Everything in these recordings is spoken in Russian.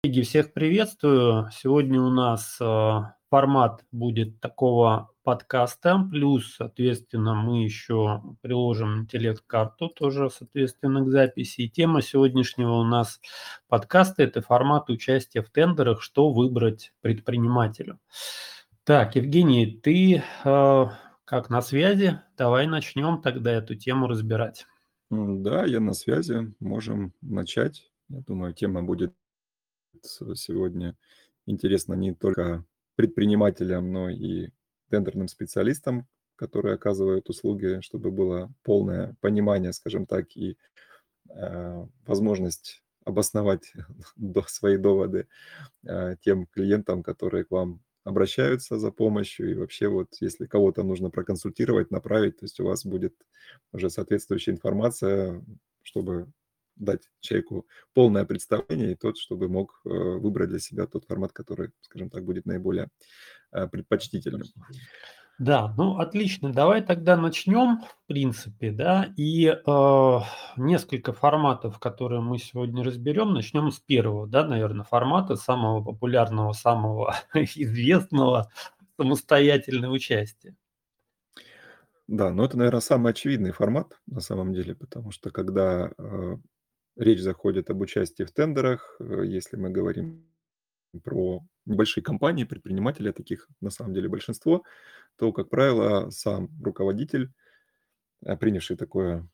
Коллеги, всех приветствую. Сегодня у нас э, формат будет такого подкаста, плюс, соответственно, мы еще приложим интеллект-карту тоже, соответственно, к записи. И тема сегодняшнего у нас подкаста – это формат участия в тендерах, что выбрать предпринимателю. Так, Евгений, ты э, как на связи? Давай начнем тогда эту тему разбирать. Да, я на связи, можем начать. Я думаю, тема будет сегодня интересно не только предпринимателям, но и тендерным специалистам, которые оказывают услуги, чтобы было полное понимание, скажем так, и э, возможность обосновать свои доводы э, тем клиентам, которые к вам обращаются за помощью. И вообще вот если кого-то нужно проконсультировать, направить, то есть у вас будет уже соответствующая информация, чтобы дать человеку полное представление и тот, чтобы мог э, выбрать для себя тот формат, который, скажем так, будет наиболее э, предпочтительным. Да, ну отлично. Давай тогда начнем, в принципе, да, и э, несколько форматов, которые мы сегодня разберем. Начнем с первого, да, наверное, формата, самого популярного, самого известного, самостоятельного участия. Да, но это, наверное, самый очевидный формат на самом деле, потому что когда э, Речь заходит об участии в тендерах. Э, если мы говорим про небольшие компании, предприниматели, таких на самом деле большинство, то, как правило, сам руководитель, э, принявший такое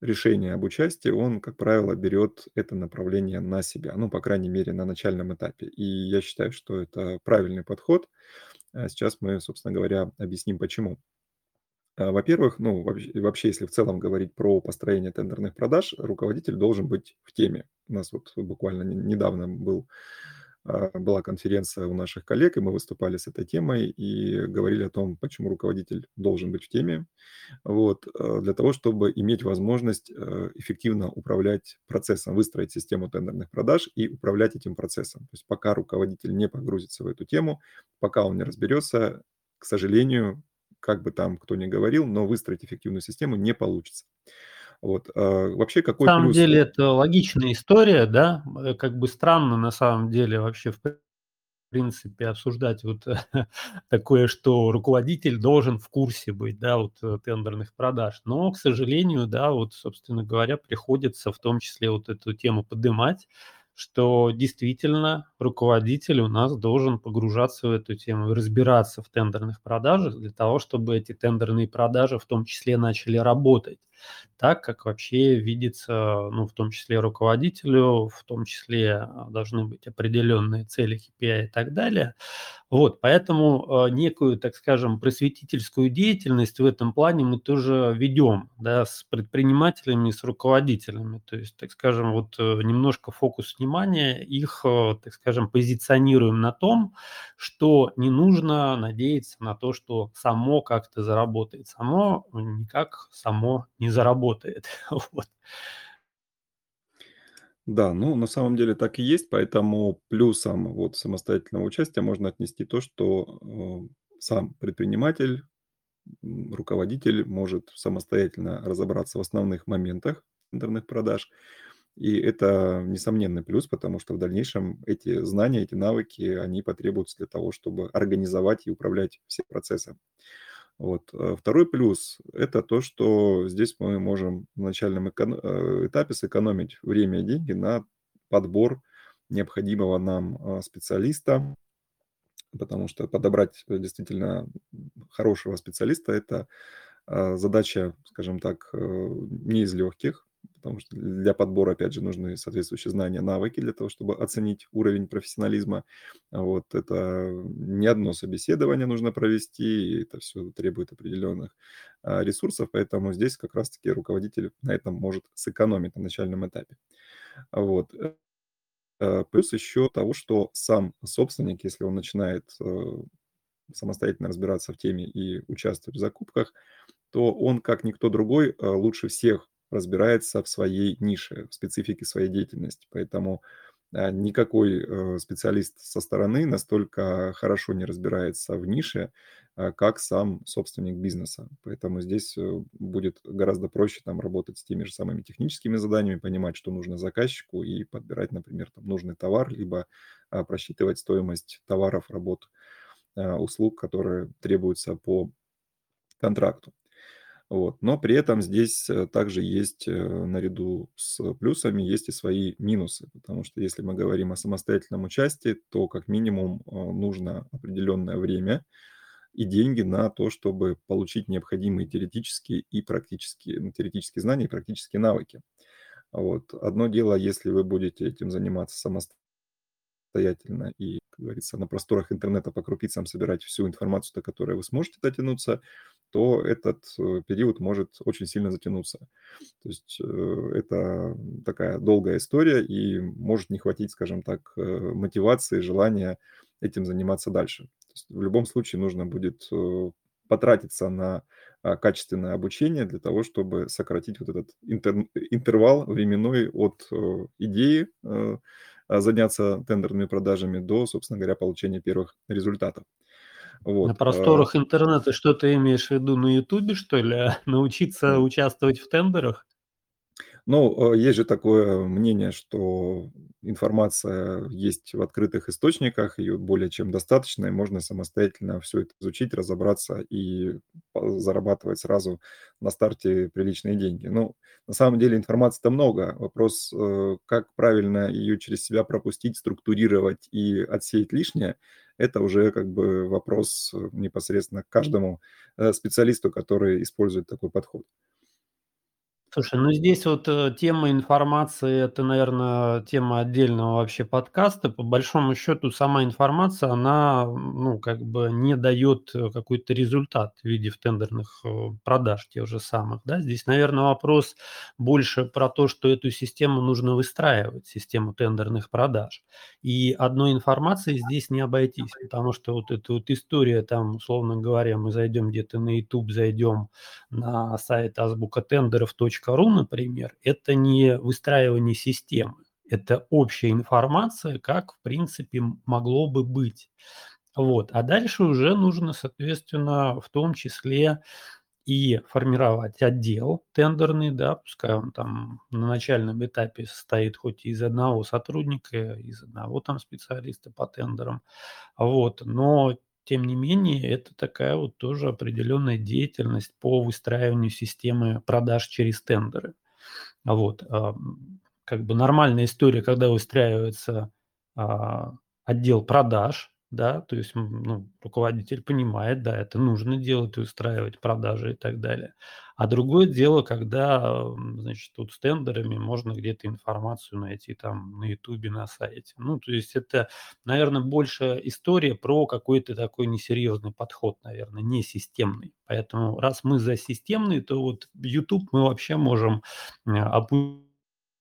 решение об участии, он, как правило, берет это направление на себя, ну, по крайней мере, на начальном этапе. И я считаю, что это правильный подход. А сейчас мы, собственно говоря, объясним, почему. А, во-первых, ну, вообще, вообще, если в целом говорить про построение тендерных продаж, руководитель должен быть в теме. У нас вот буквально недавно был, а, была конференция у наших коллег, и мы выступали с этой темой и говорили о том, почему руководитель должен быть в теме. Вот, а, для того, чтобы иметь возможность эффективно управлять процессом, выстроить систему тендерных продаж и управлять этим процессом. То есть пока руководитель не погрузится в эту тему, пока он не разберется, к сожалению, как бы там кто ни говорил, но выстроить эффективную систему не получится. Вот. А, вообще, какой На самом плюс? деле это логичная история, да, э, как бы странно на самом деле вообще в принципе обсуждать вот такое, что руководитель должен в курсе быть, да, вот э, тендерных продаж. Но, к сожалению, да, вот, собственно говоря, приходится в том числе вот эту тему поднимать, что действительно руководитель у нас должен погружаться в эту тему разбираться в тендерных продажах для того, чтобы эти тендерные продажи в том числе начали работать так, как вообще видится, ну, в том числе руководителю, в том числе а, должны быть определенные цели KPI и так далее. Вот, поэтому э, некую, так скажем, просветительскую деятельность в этом плане мы тоже ведем, да, с предпринимателями, с руководителями. То есть, так скажем, вот э, немножко фокус внимания их, э, так скажем, позиционируем на том, что не нужно надеяться на то, что само как-то заработает. Само никак само не заработает. Вот. Да, ну, на самом деле так и есть, поэтому плюсом вот самостоятельного участия можно отнести то, что э, сам предприниматель, руководитель может самостоятельно разобраться в основных моментах интернет продаж. И это несомненный плюс, потому что в дальнейшем эти знания, эти навыки, они потребуются для того, чтобы организовать и управлять все процессы. Вот. Э, второй плюс – это то, что здесь мы можем в начальном э, этапе сэкономить время и деньги на подбор необходимого нам а, специалиста, потому что подобрать э, действительно хорошего специалиста – это а, задача, скажем так, не из легких потому что для подбора, опять же, нужны соответствующие знания, навыки для того, чтобы оценить уровень профессионализма. Вот это не одно собеседование нужно провести, это все требует определенных а, ресурсов, поэтому здесь как раз-таки руководитель на этом может сэкономить на начальном этапе. Вот. Э, э, плюс еще того, что сам собственник, если он начинает э, самостоятельно разбираться в теме и участвовать в закупках, то он, как никто другой, лучше всех разбирается в своей нише, в специфике своей деятельности. Поэтому а, никакой э, специалист со стороны настолько хорошо не разбирается в нише, а, как сам собственник бизнеса. Поэтому здесь э, будет гораздо проще там работать с теми же самыми техническими заданиями, понимать, что нужно заказчику и подбирать, например, там, нужный товар, либо а, просчитывать стоимость товаров, работ, услуг, которые требуются по контракту. Вот. Но при этом здесь э, также есть, э, наряду с плюсами, есть и свои минусы. Потому что если мы говорим о самостоятельном участии, то как минимум э, нужно определенное время и деньги на то, чтобы получить необходимые теоретические и практические, ну, теоретические знания и практические навыки. Вот. Одно дело, если вы будете этим заниматься самостоятельно и, как говорится, на просторах интернета по крупицам собирать всю информацию, до которой вы сможете дотянуться, то этот э, период может очень сильно затянуться. То есть э, это такая долгая история и может не хватить, скажем так, э, мотивации, желания этим заниматься дальше. То есть в любом случае нужно будет потратиться на а, качественное обучение для того, чтобы сократить вот этот интер, интервал временной от идеи заняться тендерными продажами до, собственно говоря, получения первых результатов. Вот. На а просторах интернета что ты имеешь в виду на Ютубе, что ли? Научиться участвовать в тендерах? Ну, э, есть же такое мнение, что информация есть в открытых источниках, ее более чем достаточно, и можно самостоятельно все это изучить, разобраться и зарабатывать сразу на старте приличные деньги. Ну, на самом деле информации-то много. Вопрос, э, как правильно ее через себя пропустить, структурировать и отсеять лишнее, это уже как бы вопрос э, непосредственно к каждому специалисту, который использует такой подход. Слушай, ну здесь вот э, тема информации, это, наверное, тема отдельного вообще подкаста. По большому счету, сама информация, она, ну, как бы не дает э, какой-то результат в виде в тендерных э, продаж тех же самых, да. Здесь, наверное, вопрос больше про то, что эту систему нужно выстраивать, систему тендерных продаж. И одной информации здесь не обойтись, потому что вот эта вот история, там, условно говоря, мы зайдем где-то на YouTube, зайдем на сайт азбука тендеров .ру, например, это не выстраивание системы, это общая информация, как, в принципе, могло бы быть. Вот. А дальше уже нужно, соответственно, в том числе и формировать отдел тендерный, да, пускай он там на начальном этапе состоит хоть из одного сотрудника, из одного там специалиста по тендерам, вот, но тем не менее, это такая вот тоже определенная деятельность по выстраиванию системы продаж через тендеры. Вот. Как бы нормальная история, когда выстраивается а, отдел продаж, да, то есть ну, руководитель понимает, да, это нужно делать, устраивать продажи и так далее. А другое дело, когда, значит, тут с тендерами можно где-то информацию найти там на Ютубе, на сайте. Ну, то есть это, наверное, больше история про какой-то такой несерьезный подход, наверное, не системный. Поэтому раз мы за системный, то вот YouTube мы вообще можем опустить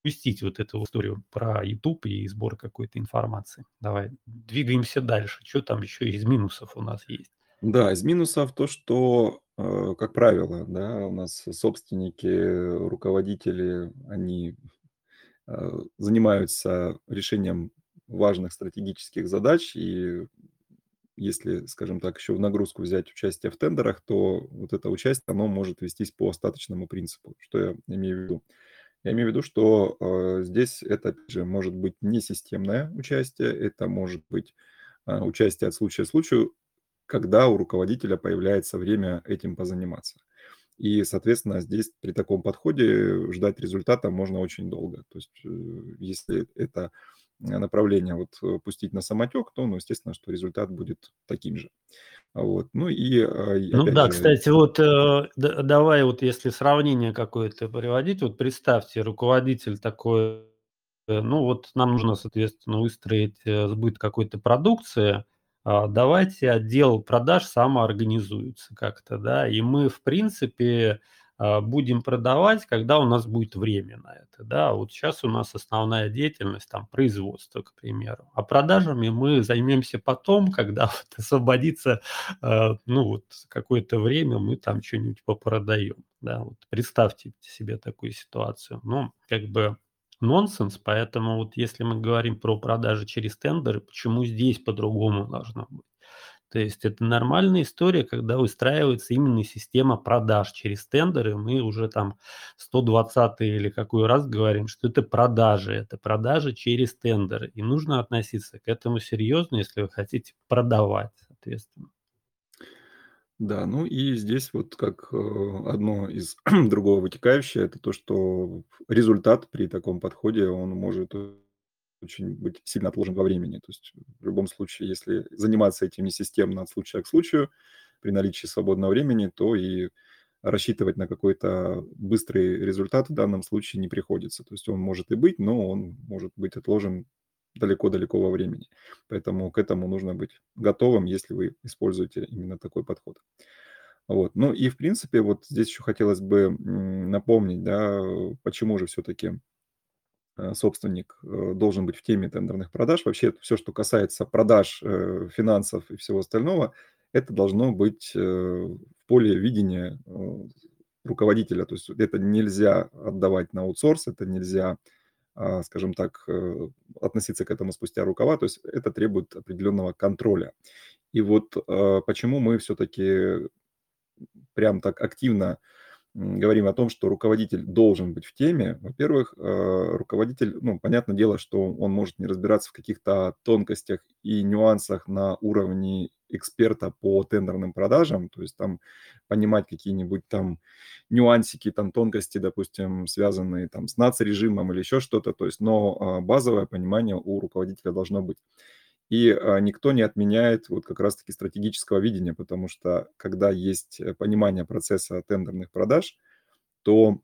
упустить вот эту историю про YouTube и сбор какой-то информации. Давай двигаемся дальше. Что там еще из минусов у нас есть? Да, из минусов то, что, э, как правило, да, у нас собственники, руководители, они э, занимаются решением важных стратегических задач, и если, скажем так, еще в нагрузку взять участие в тендерах, то вот это участие, оно может вестись по остаточному принципу. Что я имею в виду? Я имею в виду, что э, здесь это, опять же, может быть не системное участие, это может быть э, участие от случая к случаю, когда у руководителя появляется время этим позаниматься. И, соответственно, здесь при таком подходе ждать результата можно очень долго. То есть, э, если это направление вот э, пустить на самотек, то, ну, естественно, что результат будет таким же. Вот. Ну и а, Ну да, же... кстати, вот э, давай вот если сравнение какое-то приводить, вот представьте, руководитель такой, э, ну вот нам нужно, соответственно, выстроить сбыт какой-то продукции, давайте отдел продаж самоорганизуется как-то, да, и мы, в принципе, а, будем продавать, когда у нас будет время на это. Да? Вот сейчас у нас основная деятельность там производство, к примеру. А продажами мы займемся потом, когда вот освободится а, ну, вот какое-то время, мы там что-нибудь попродаем. Да? Вот представьте себе такую ситуацию. Ну, как бы нонсенс. Поэтому вот если мы говорим про продажи через тендеры, почему здесь по-другому должно быть? То есть это нормальная история, когда выстраивается именно система продаж через тендеры. Мы уже там 120 или какой раз говорим, что это продажи, это продажи через тендеры. И нужно относиться к этому серьезно, если вы хотите продавать, соответственно. Да, ну и здесь вот как э, одно из другого вытекающее, это то, что результат при таком подходе, он может очень быть сильно отложен во времени. То есть в любом случае, если заниматься этим не системно от случая к случаю, при наличии свободного времени, то и рассчитывать на какой-то быстрый результат в данном случае не приходится. То есть он может и быть, но он может быть отложен далеко-далеко во времени. Поэтому к этому нужно быть готовым, если вы используете именно такой подход. Вот. Ну и в принципе вот здесь еще хотелось бы напомнить, да, почему же все-таки Э, собственник э, должен быть в теме тендерных продаж. Вообще все, что касается продаж, э, финансов и всего остального, это должно быть в поле видения руководителя. То есть это нельзя отдавать на аутсорс, это нельзя, скажем так, относиться к этому спустя рукава. То есть это требует определенного контроля. И вот почему мы все-таки прям так активно говорим о том, что руководитель должен быть в теме, во-первых, э, руководитель, ну, понятное дело, что он может не разбираться в каких-то тонкостях и нюансах на уровне эксперта по тендерным продажам, то есть там понимать какие-нибудь там нюансики, там тонкости, допустим, связанные там с нацрежимом или еще что-то, то есть, но а, базовое понимание у руководителя должно быть. И а, никто не отменяет вот как раз-таки стратегического видения, потому что когда есть э, понимание процесса тендерных продаж, то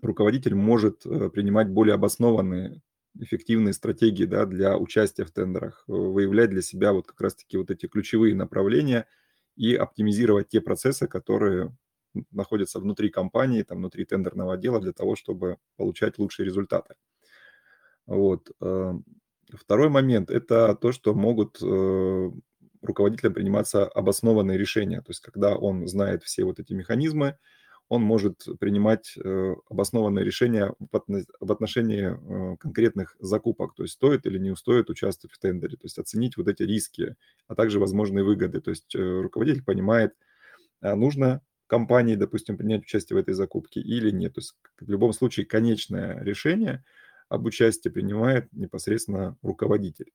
руководитель может э, принимать более обоснованные, эффективные стратегии да, для участия в тендерах, э, выявлять для себя вот как раз-таки вот эти ключевые направления и оптимизировать те процессы, которые находятся внутри компании, там, внутри тендерного отдела для того, чтобы получать лучшие результаты. Вот. Второй момент– это то, что могут э, руководителям приниматься обоснованные решения. То есть когда он знает все вот эти механизмы, он может принимать э, обоснованные решения в отношении э, конкретных закупок, то есть стоит или не стоит участвовать в тендере, то есть оценить вот эти риски, а также возможные выгоды. То есть руководитель понимает, а нужно компании, допустим, принять участие в этой закупке или нет. То есть в любом случае конечное решение – об участии принимает непосредственно руководитель.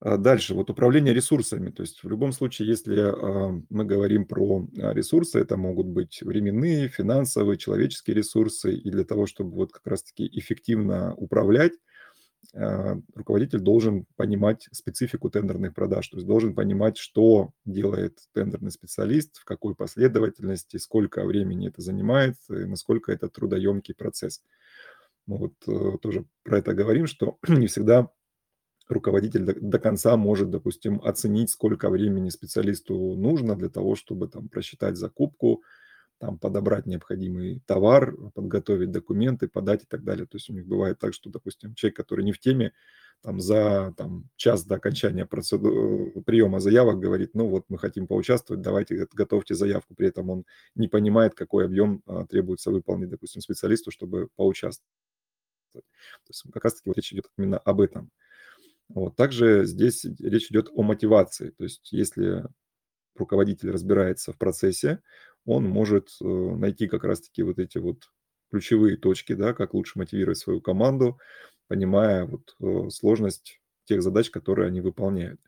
А дальше, вот управление ресурсами. То есть в любом случае, если а, мы говорим про а, ресурсы, это могут быть временные, финансовые, человеческие ресурсы. И для того, чтобы вот как раз-таки эффективно управлять, руководитель должен понимать специфику тендерных продаж, то есть должен понимать, что делает тендерный специалист, в какой последовательности, сколько времени это занимает, и насколько это трудоемкий процесс. Мы вот э, тоже про это говорим, что не всегда руководитель до, до конца может, допустим, оценить, сколько времени специалисту нужно для того, чтобы там просчитать закупку, там подобрать необходимый товар, подготовить документы, подать и так далее. То есть у них бывает так, что, допустим, человек, который не в теме, там за там, час до окончания процеду... приема заявок говорит, ну вот мы хотим поучаствовать, давайте готовьте заявку. При этом он не понимает, какой объем а, требуется выполнить, допустим, специалисту, чтобы поучаствовать. То есть как раз-таки вот речь идет именно об этом. Вот. Также здесь речь идет о мотивации. То есть если руководитель разбирается в процессе, он может э, найти как раз-таки вот эти вот ключевые точки, да, как лучше мотивировать свою команду, понимая вот э, сложность тех задач, которые они выполняют.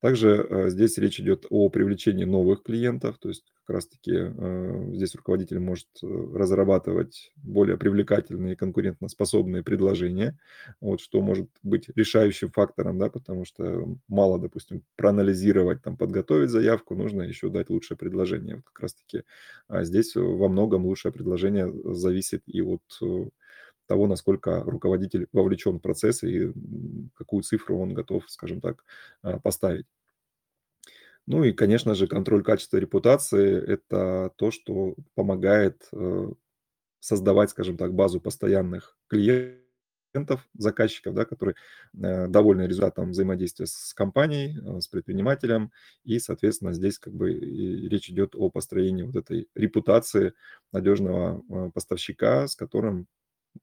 Также э, здесь речь идет о привлечении новых клиентов, то есть как раз-таки э, здесь руководитель может э, разрабатывать более привлекательные и конкурентоспособные предложения, вот, что может быть решающим фактором, да, потому что мало, допустим, проанализировать, там, подготовить заявку, нужно еще дать лучшее предложение. Вот как раз-таки а здесь во многом лучшее предложение зависит и от того, насколько руководитель вовлечен в процесс и какую цифру он готов, скажем так, а, поставить. Ну и, конечно же, контроль качества репутации– это то, что помогает э, создавать, скажем так, базу постоянных клиентов, заказчиков, да, которые э, довольны результатом взаимодействия с компанией, э, с предпринимателем, и, соответственно, здесь как бы речь идет о построении вот этой репутации надежного поставщика, с которым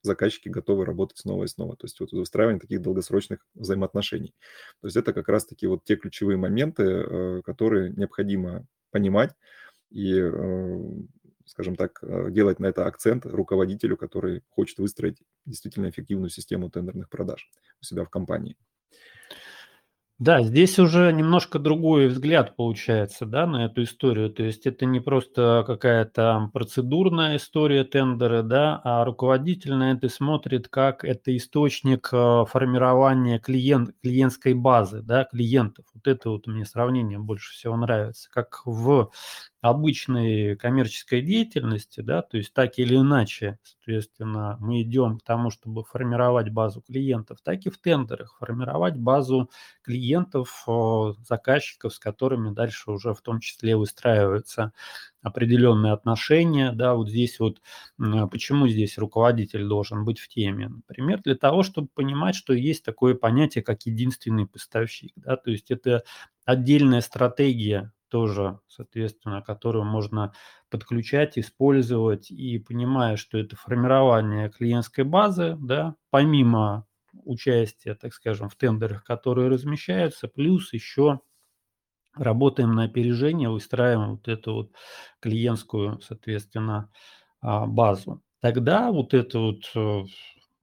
заказчики готовы работать снова и снова. То есть вот выстраивание таких долгосрочных взаимоотношений. То есть это как раз-таки вот те ключевые моменты, э, которые необходимо понимать и, э, скажем так, э, делать на это акцент руководителю, который хочет выстроить действительно эффективную систему тендерных продаж у себя в компании. Да, здесь уже немножко другой взгляд получается, да, на эту историю. То есть это не просто какая-то процедурная история тендера, да, а руководитель на это смотрит как это источник э, формирования клиент, клиентской базы, да, клиентов. Вот это вот мне сравнение больше всего нравится. Как в обычной коммерческой деятельности, да, то есть так или иначе, соответственно, мы идем к тому, чтобы формировать базу клиентов, так и в тендерах формировать базу клиентов, заказчиков, с которыми дальше уже в том числе выстраиваются определенные отношения, да, вот здесь вот, почему здесь руководитель должен быть в теме? Например, для того, чтобы понимать, что есть такое понятие, как единственный поставщик, да, то есть это отдельная стратегия тоже, соответственно, которую можно подключать, использовать, и понимая, что это формирование клиентской базы, да, помимо участия, так скажем, в тендерах, которые размещаются, плюс еще работаем на опережение, выстраиваем вот эту вот клиентскую, соответственно, а, базу. Тогда вот это вот э,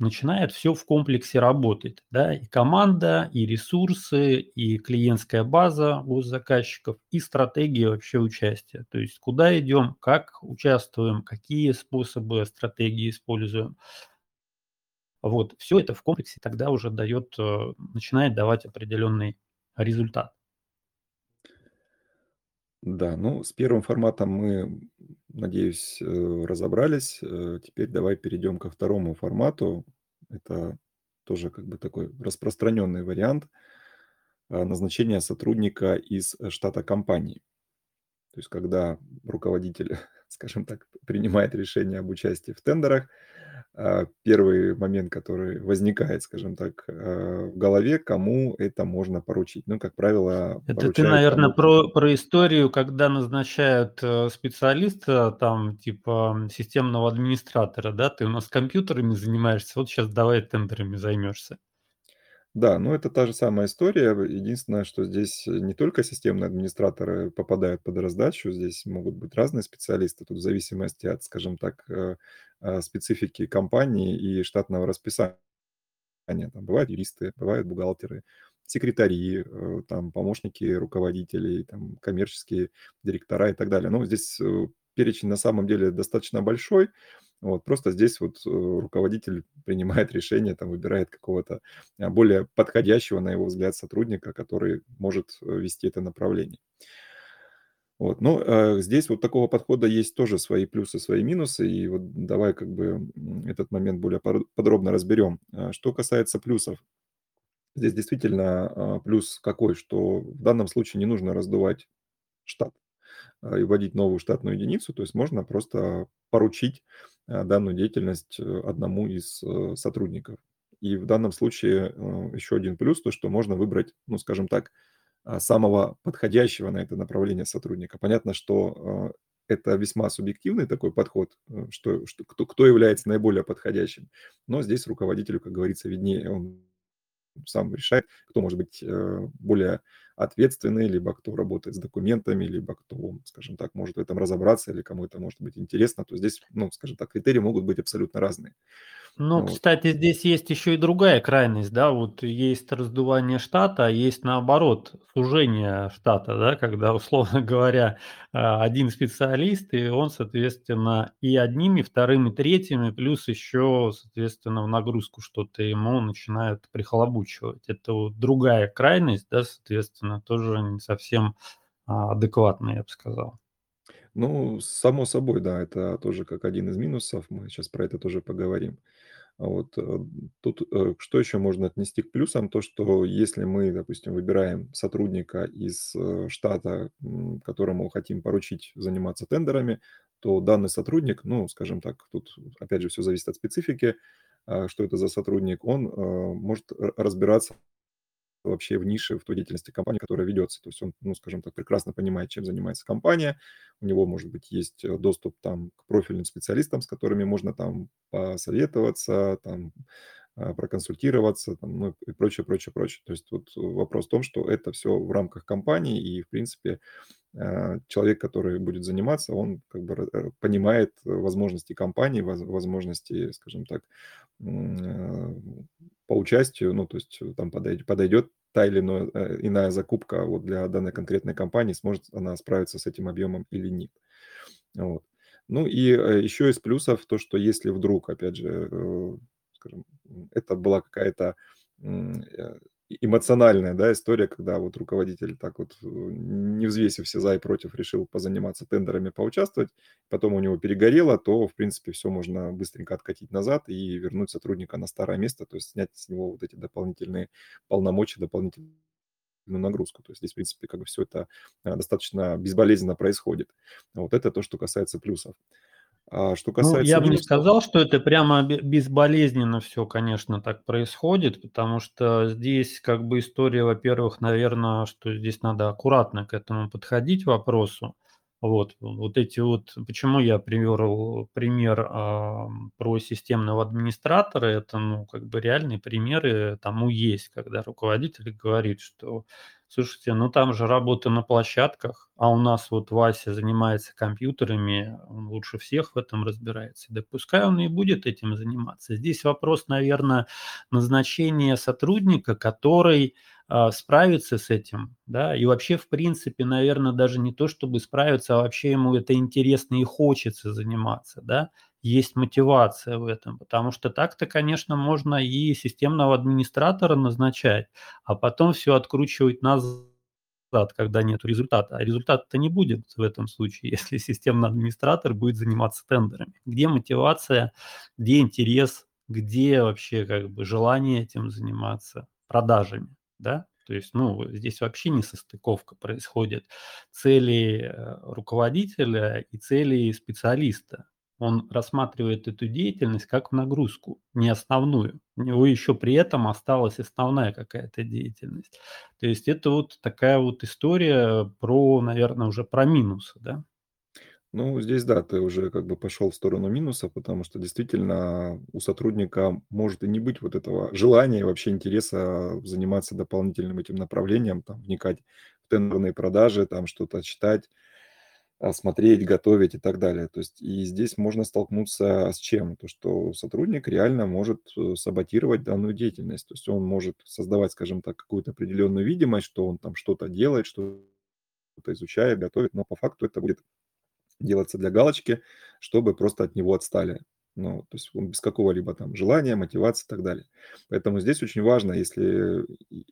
начинает все в комплексе работать. Да? И команда, и ресурсы, и клиентская база у заказчиков, и стратегия вообще участия. То есть куда идем, как участвуем, какие способы стратегии используем. Вот, все это в комплексе тогда уже дает, э, начинает давать определенный результат. Да, ну, с первым форматом мы, надеюсь, э, разобрались. Э, теперь давай перейдем ко второму формату. Это тоже как бы такой распространенный вариант а, назначения сотрудника из э, штата компании. То есть когда руководитель, скажем так, принимает решение об участии в тендерах, первый момент, который возникает, скажем так, а, в голове, кому это можно поручить. Ну, как правило, Это ты, наверное, про, про историю, когда назначают э, специалиста, там, типа системного администратора, да, ты у нас компьютерами занимаешься, вот сейчас давай тендерами займешься. Да, ну это та же самая история. Единственное, что здесь не только системные администраторы попадают под раздачу, здесь могут быть разные специалисты, тут в зависимости от, скажем так, э, э, специфики компании и штатного расписания. Там бывают юристы, бывают бухгалтеры, секретари, э, там помощники руководителей, там коммерческие директора и так далее. Но здесь перечень на самом деле достаточно большой. Вот, просто здесь вот э, руководитель принимает решение, там, выбирает какого-то а, более подходящего, на его взгляд, сотрудника, который может э, вести это направление. Вот. Но э, здесь вот такого подхода есть тоже свои плюсы, свои минусы, и вот давай как бы этот момент более подробно разберем. А, что касается плюсов, здесь действительно а, плюс какой, что в данном случае не нужно раздувать штат. А, и вводить новую штатную единицу, то есть можно просто поручить а, данную деятельность э, одному из э, сотрудников. И в данном случае э, еще один плюс, то что можно выбрать, ну, скажем так, а, самого подходящего на это направление сотрудника. Понятно, что это весьма субъективный такой подход, что, что кто, кто является наиболее подходящим. Но здесь руководителю, как говорится, виднее, он сам решает, кто может быть более ответственный, либо кто работает с документами, либо кто, скажем так, может в этом разобраться, или кому это может быть интересно, то здесь, ну, скажем так, критерии могут быть абсолютно разные. Ну, вот. кстати, здесь есть еще и другая крайность, да, вот есть раздувание штата, а есть наоборот сужение штата, да, когда, условно говоря, а, один специалист, и он, соответственно, и одним, и вторым, и третьим, и плюс еще, соответственно, в нагрузку что-то ему начинают прихлобучивать. Это вот другая крайность, да, соответственно, тоже не совсем а, адекватная, я бы сказал. Ну, само собой, да, это тоже как один из минусов. Мы сейчас про это тоже поговорим. А вот э, тут э, что еще можно отнести к плюсам? То, что если мы, допустим, выбираем сотрудника из э, штата, которому хотим поручить заниматься тендерами, то данный сотрудник, ну, скажем так, тут опять же все зависит от специфики, а, что это за сотрудник, он может разбираться вообще в нише, в той деятельности компании, которая ведется. То есть он, ну, скажем так, прекрасно понимает, чем занимается компания. У него, может быть, есть э, доступ там к профильным специалистам, с которыми можно там посоветоваться, там проконсультироваться, там, ну и прочее, прочее, прочее. То есть вот вопрос в том, что это все в рамках компании, и, в принципе, а, человек, который будет заниматься, он как бы э, понимает возможности компании, возможности, скажем так, э, по участию, ну, то есть там подойдет, подойдет та или э, иная закупка вот для данной конкретной компании, сможет она справиться с этим объемом или нет. Вот. Ну и еще из плюсов то, что если вдруг, опять же, скажем, это была какая-то э, эмоциональная да, история, когда вот руководитель так вот, э, не взвесив все за и против, решил позаниматься тендерами, поучаствовать, потом у него перегорело, то, в принципе, все можно быстренько откатить назад и вернуть сотрудника на старое место, то есть снять с него вот эти дополнительные полномочия, дополнительные нагрузку. То есть здесь, в принципе, как бы все это э, достаточно безболезненно происходит. Вот это то, что касается плюсов. А что касается... Ну, я бы не сказал, что это прямо безболезненно все, конечно, так происходит, потому что здесь как бы история, во-первых, наверное, что здесь надо аккуратно к этому подходить вопросу. Вот, вот эти вот, почему я привел пример а, про системного администратора, это, ну, как бы реальные примеры тому есть, когда руководитель говорит, что Слушайте, ну там же работа на площадках, а у нас вот Вася занимается компьютерами, он лучше всех в этом разбирается. Да пускай он и будет этим заниматься. Здесь вопрос, наверное, назначения сотрудника, который э, справится с этим, да, и вообще, в принципе, наверное, даже не то, чтобы справиться, а вообще ему это интересно и хочется заниматься, да, есть мотивация в этом, потому что так-то, конечно, можно и системного администратора назначать, а потом все откручивать назад, когда нет результата. А результата-то не будет в этом случае, если системный администратор будет заниматься тендерами. Где мотивация, где интерес, где вообще как бы желание этим заниматься, продажами, да? То есть, ну, здесь вообще не состыковка происходит цели э, руководителя и цели специалиста он рассматривает эту деятельность как нагрузку, не основную. У него еще при этом осталась основная какая-то деятельность. То есть это вот такая вот история про, наверное, уже про минусы, да? Ну, здесь да, ты уже как бы пошел в сторону минуса, потому что действительно у сотрудника может и не быть вот этого желания, вообще интереса заниматься дополнительным этим направлением, там, вникать в тендерные продажи, там что-то читать, смотреть, готовить и так далее. То есть и здесь можно столкнуться с чем? То, что сотрудник реально может э, саботировать данную деятельность. То есть он может создавать, скажем так, какую-то определенную видимость, что он там что-то делает, что-то изучает, готовит, но по факту это будет делаться для галочки, чтобы просто от него отстали. Ну, то есть он без какого-либо там желания, мотивации и так далее. Поэтому здесь очень важно, если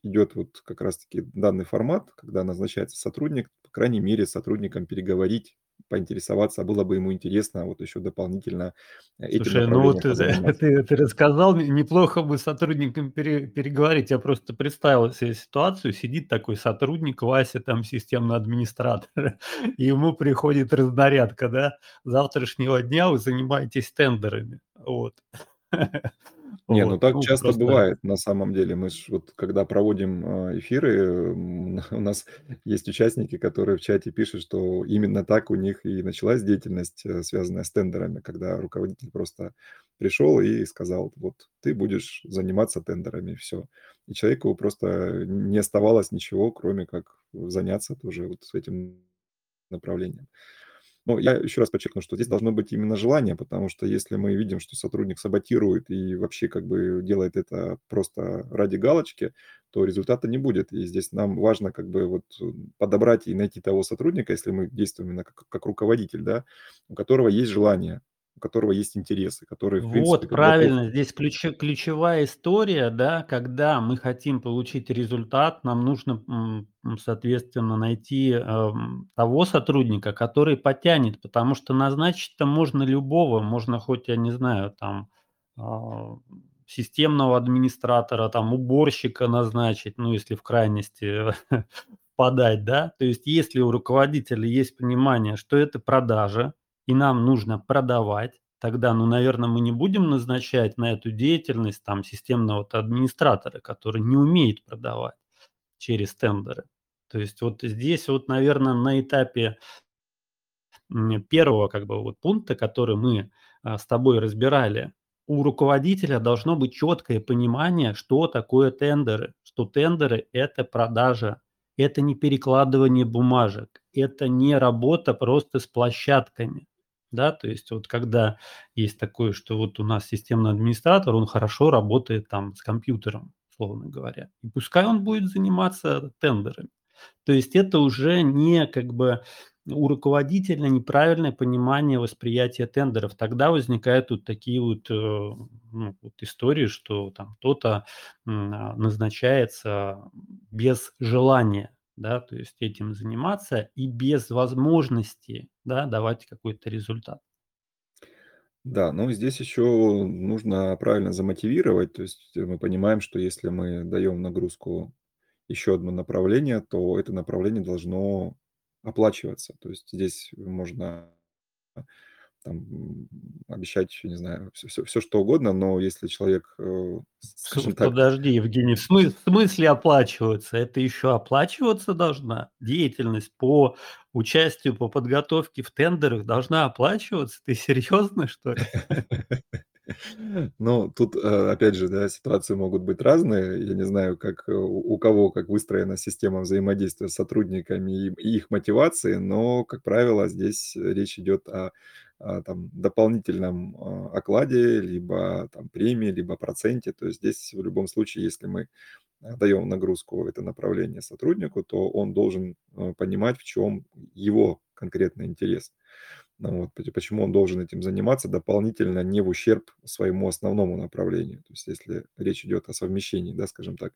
идет вот как раз-таки данный формат, когда назначается сотрудник, по крайней мере, с сотрудником переговорить, поинтересоваться, а было бы ему интересно вот еще дополнительно э, этим Слушай, ну вот ты, ты, ты рассказал, неплохо бы с сотрудником пере, переговорить. Я просто представил себе ситуацию, сидит такой сотрудник, Вася, там, системный администратор, и ему приходит разнарядка, да, завтрашнего дня вы занимаетесь тендерами, вот. Не, ну так ну, часто просто... бывает на самом деле. Мы ж вот когда проводим а, эфиры, у нас есть участники, которые в чате пишут, что именно так у них и началась деятельность, э, связанная с тендерами, когда руководитель просто пришел и сказал, вот ты будешь заниматься тендерами, все. И человеку просто не оставалось ничего, кроме как заняться тоже вот этим направлением. Но я еще раз подчеркну, что здесь должно быть именно желание, потому что если мы видим, что сотрудник саботирует и вообще как бы делает это просто ради галочки, то результата не будет. И здесь нам важно как бы вот подобрать и найти того сотрудника, если мы действуем именно как, как руководитель, да, у которого есть желание, у которого есть интересы, которые, в принципе... Вот, правильно, готов... здесь ключ, ключевая история, да, когда мы хотим получить результат, нам нужно, соответственно, найти э, того сотрудника, который потянет, потому что назначить-то можно любого, можно хоть, я не знаю, там, э, системного администратора, там, уборщика назначить, ну, если в крайности подать, да, то есть если у руководителя есть понимание, что это продажа, и нам нужно продавать, тогда, ну, наверное, мы не будем назначать на эту деятельность там системного администратора, который не умеет продавать. через тендеры. То есть вот здесь вот, наверное, на этапе первого как бы вот пункта, который мы а, с тобой разбирали, у руководителя должно быть четкое понимание, что такое тендеры, что тендеры – это продажа, это не перекладывание бумажек, это не работа просто с площадками. Да, то есть вот когда есть такое, что вот у нас системный администратор, он хорошо работает там с компьютером, условно говоря. И пускай он будет заниматься тендерами. То есть это уже не как бы у руководителя неправильное понимание восприятия тендеров. Тогда возникают вот такие вот, э, ну, вот истории, что там кто-то а, назначается без желания, да, то есть этим заниматься и без возможности, да, давать какой-то результат. Да, ну здесь еще нужно правильно замотивировать. То есть мы понимаем, что если мы даем нагрузку еще одно направление, то это направление должно оплачиваться. То есть здесь можно там, обещать, не знаю, все, все, все что угодно, но если человек, э, скажем так... Подожди, Евгений, в смысле, в смысле оплачиваться? Это еще оплачиваться должна? Деятельность по участию, по подготовке в тендерах должна оплачиваться? Ты серьезно, что ли? Ну, тут, э, опять же, да, ситуации могут быть разные. Я не знаю, как э, у кого как выстроена система взаимодействия с сотрудниками и их мотивации, но, как правило, здесь речь идет о там, дополнительном а, окладе, либо там, премии, либо проценте. То есть здесь в любом случае, если мы даем нагрузку в это направление сотруднику, то он должен понимать, в чем его конкретный интерес. Ну вот, почему он должен этим заниматься дополнительно, не в ущерб своему основному направлению. То есть если речь идет о совмещении, да, скажем так.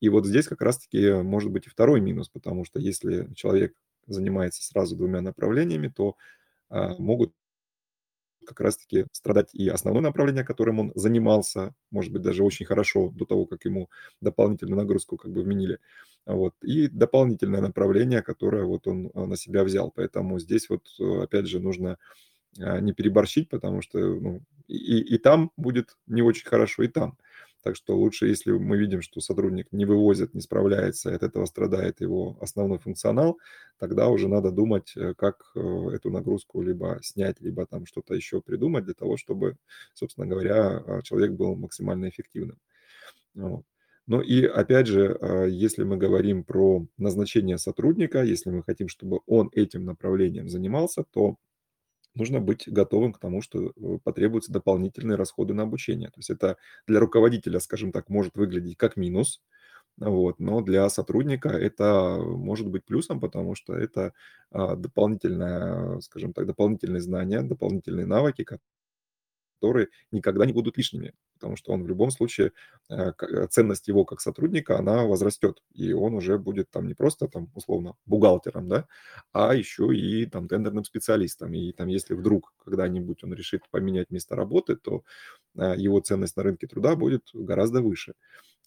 И вот здесь как раз-таки может быть и второй минус, потому что если человек занимается сразу двумя направлениями, то а, могут как раз-таки страдать и основное направление, которым он занимался, может быть, даже очень хорошо до того, как ему дополнительную нагрузку как бы вменили, вот, и дополнительное направление, которое вот он а, на себя взял. Поэтому здесь вот, э, опять же, нужно а, не переборщить, потому что ну, и, и там будет не очень хорошо, и там. Так что лучше, если мы видим, что сотрудник не вывозит, не справляется, от этого страдает его основной функционал, тогда уже надо думать, э, как э, эту нагрузку либо снять, либо там что-то еще придумать для того, чтобы, собственно говоря, а, человек был максимально эффективным. Вот. Ну и опять же, а, если мы говорим про назначение сотрудника, если мы хотим, чтобы он этим направлением занимался, то нужно быть готовым к тому, что э, потребуются дополнительные расходы на обучение. То есть это для руководителя, скажем так, может выглядеть как минус, вот, но для сотрудника это может быть плюсом, потому что это а, дополнительное, скажем так, дополнительные знания, дополнительные навыки, которые никогда не будут лишними, потому что он в любом случае, э, э, ценность его как сотрудника, она возрастет, и он уже будет там не просто там условно бухгалтером, да, а еще и там тендерным специалистом. И там если вдруг когда-нибудь он решит поменять место работы, то э, его ценность на рынке труда будет гораздо выше.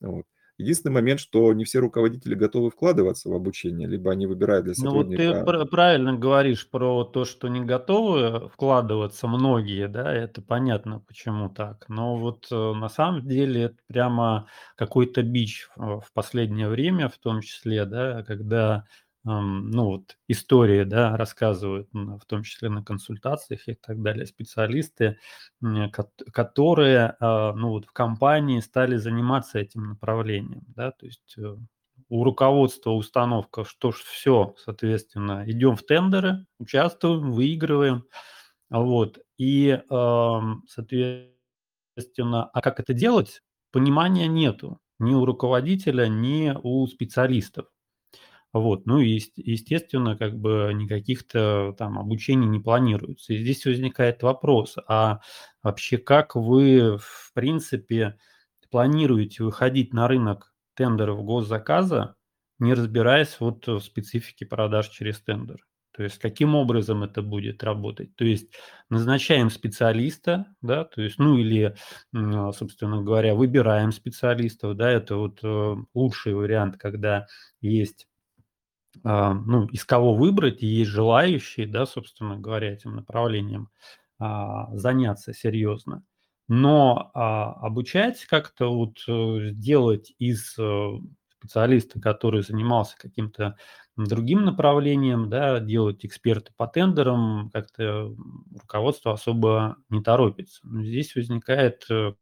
Вот. Единственный момент, что не все руководители готовы вкладываться в обучение, либо они выбирают для сотрудника... Ну вот ты правильно говоришь про то, что не готовы вкладываться многие, да, это понятно, почему так. Но вот э, на самом деле это прямо какой-то бич в последнее время, в том числе, да, когда ну, вот истории, да, рассказывают, в том числе на консультациях и так далее, специалисты, которые, а, ну, вот в компании стали заниматься этим направлением, да, то есть э, у руководства установка, что ж, все, соответственно, идем в тендеры, участвуем, выигрываем, вот, и, соответственно, а как это делать, понимания нету ни у руководителя, ни у специалистов. Вот, ну и, естественно, как бы никаких-то там обучений не планируется. И здесь возникает вопрос, а вообще как вы, в принципе, планируете выходить на рынок тендеров госзаказа, не разбираясь вот в специфике продаж через тендер? То есть каким образом это будет работать? То есть назначаем специалиста, да, то есть, ну или, собственно говоря, выбираем специалистов, да, это вот э, лучший вариант, когда есть ну, из кого выбрать, и есть желающие, да, собственно говоря, этим направлением а, заняться серьезно. Но а, обучать как-то вот э, сделать из э, специалиста, который занимался каким-то другим направлением, да, делать эксперты по тендерам, как-то руководство особо не торопится. Но здесь возникает э,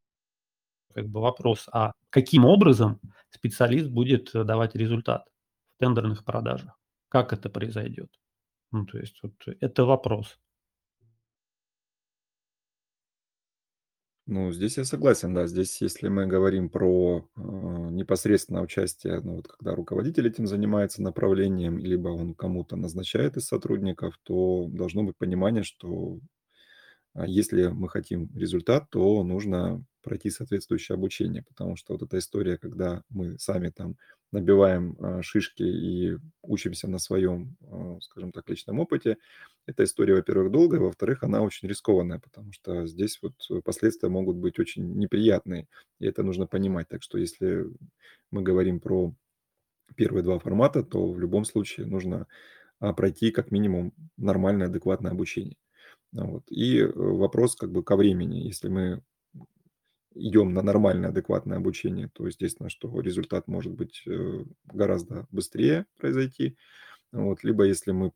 как бы вопрос, а каким образом специалист будет давать результат в тендерных продажах? Как это произойдет? Ну, то есть вот это вопрос. Ну, здесь я согласен, да. Здесь, если мы говорим про э, непосредственное участие, ну, вот когда руководитель этим занимается направлением, либо он кому-то назначает из сотрудников, то должно быть понимание, что а если мы хотим результат, то нужно пройти соответствующее обучение, потому что вот эта история, когда мы сами там набиваем а, шишки и учимся на своем, а, скажем так, личном опыте, эта история, во-первых, долгая, во-вторых, она очень рискованная, потому что здесь вот последствия могут быть очень неприятные, и это нужно понимать. Так что если мы говорим про первые два формата, то в любом случае нужно пройти как минимум нормальное, адекватное обучение. Вот. И э, вопрос как бы ко времени. Если мы идем на нормальное, адекватное обучение, то естественно, что результат может быть э, гораздо быстрее произойти. Вот. Либо если мы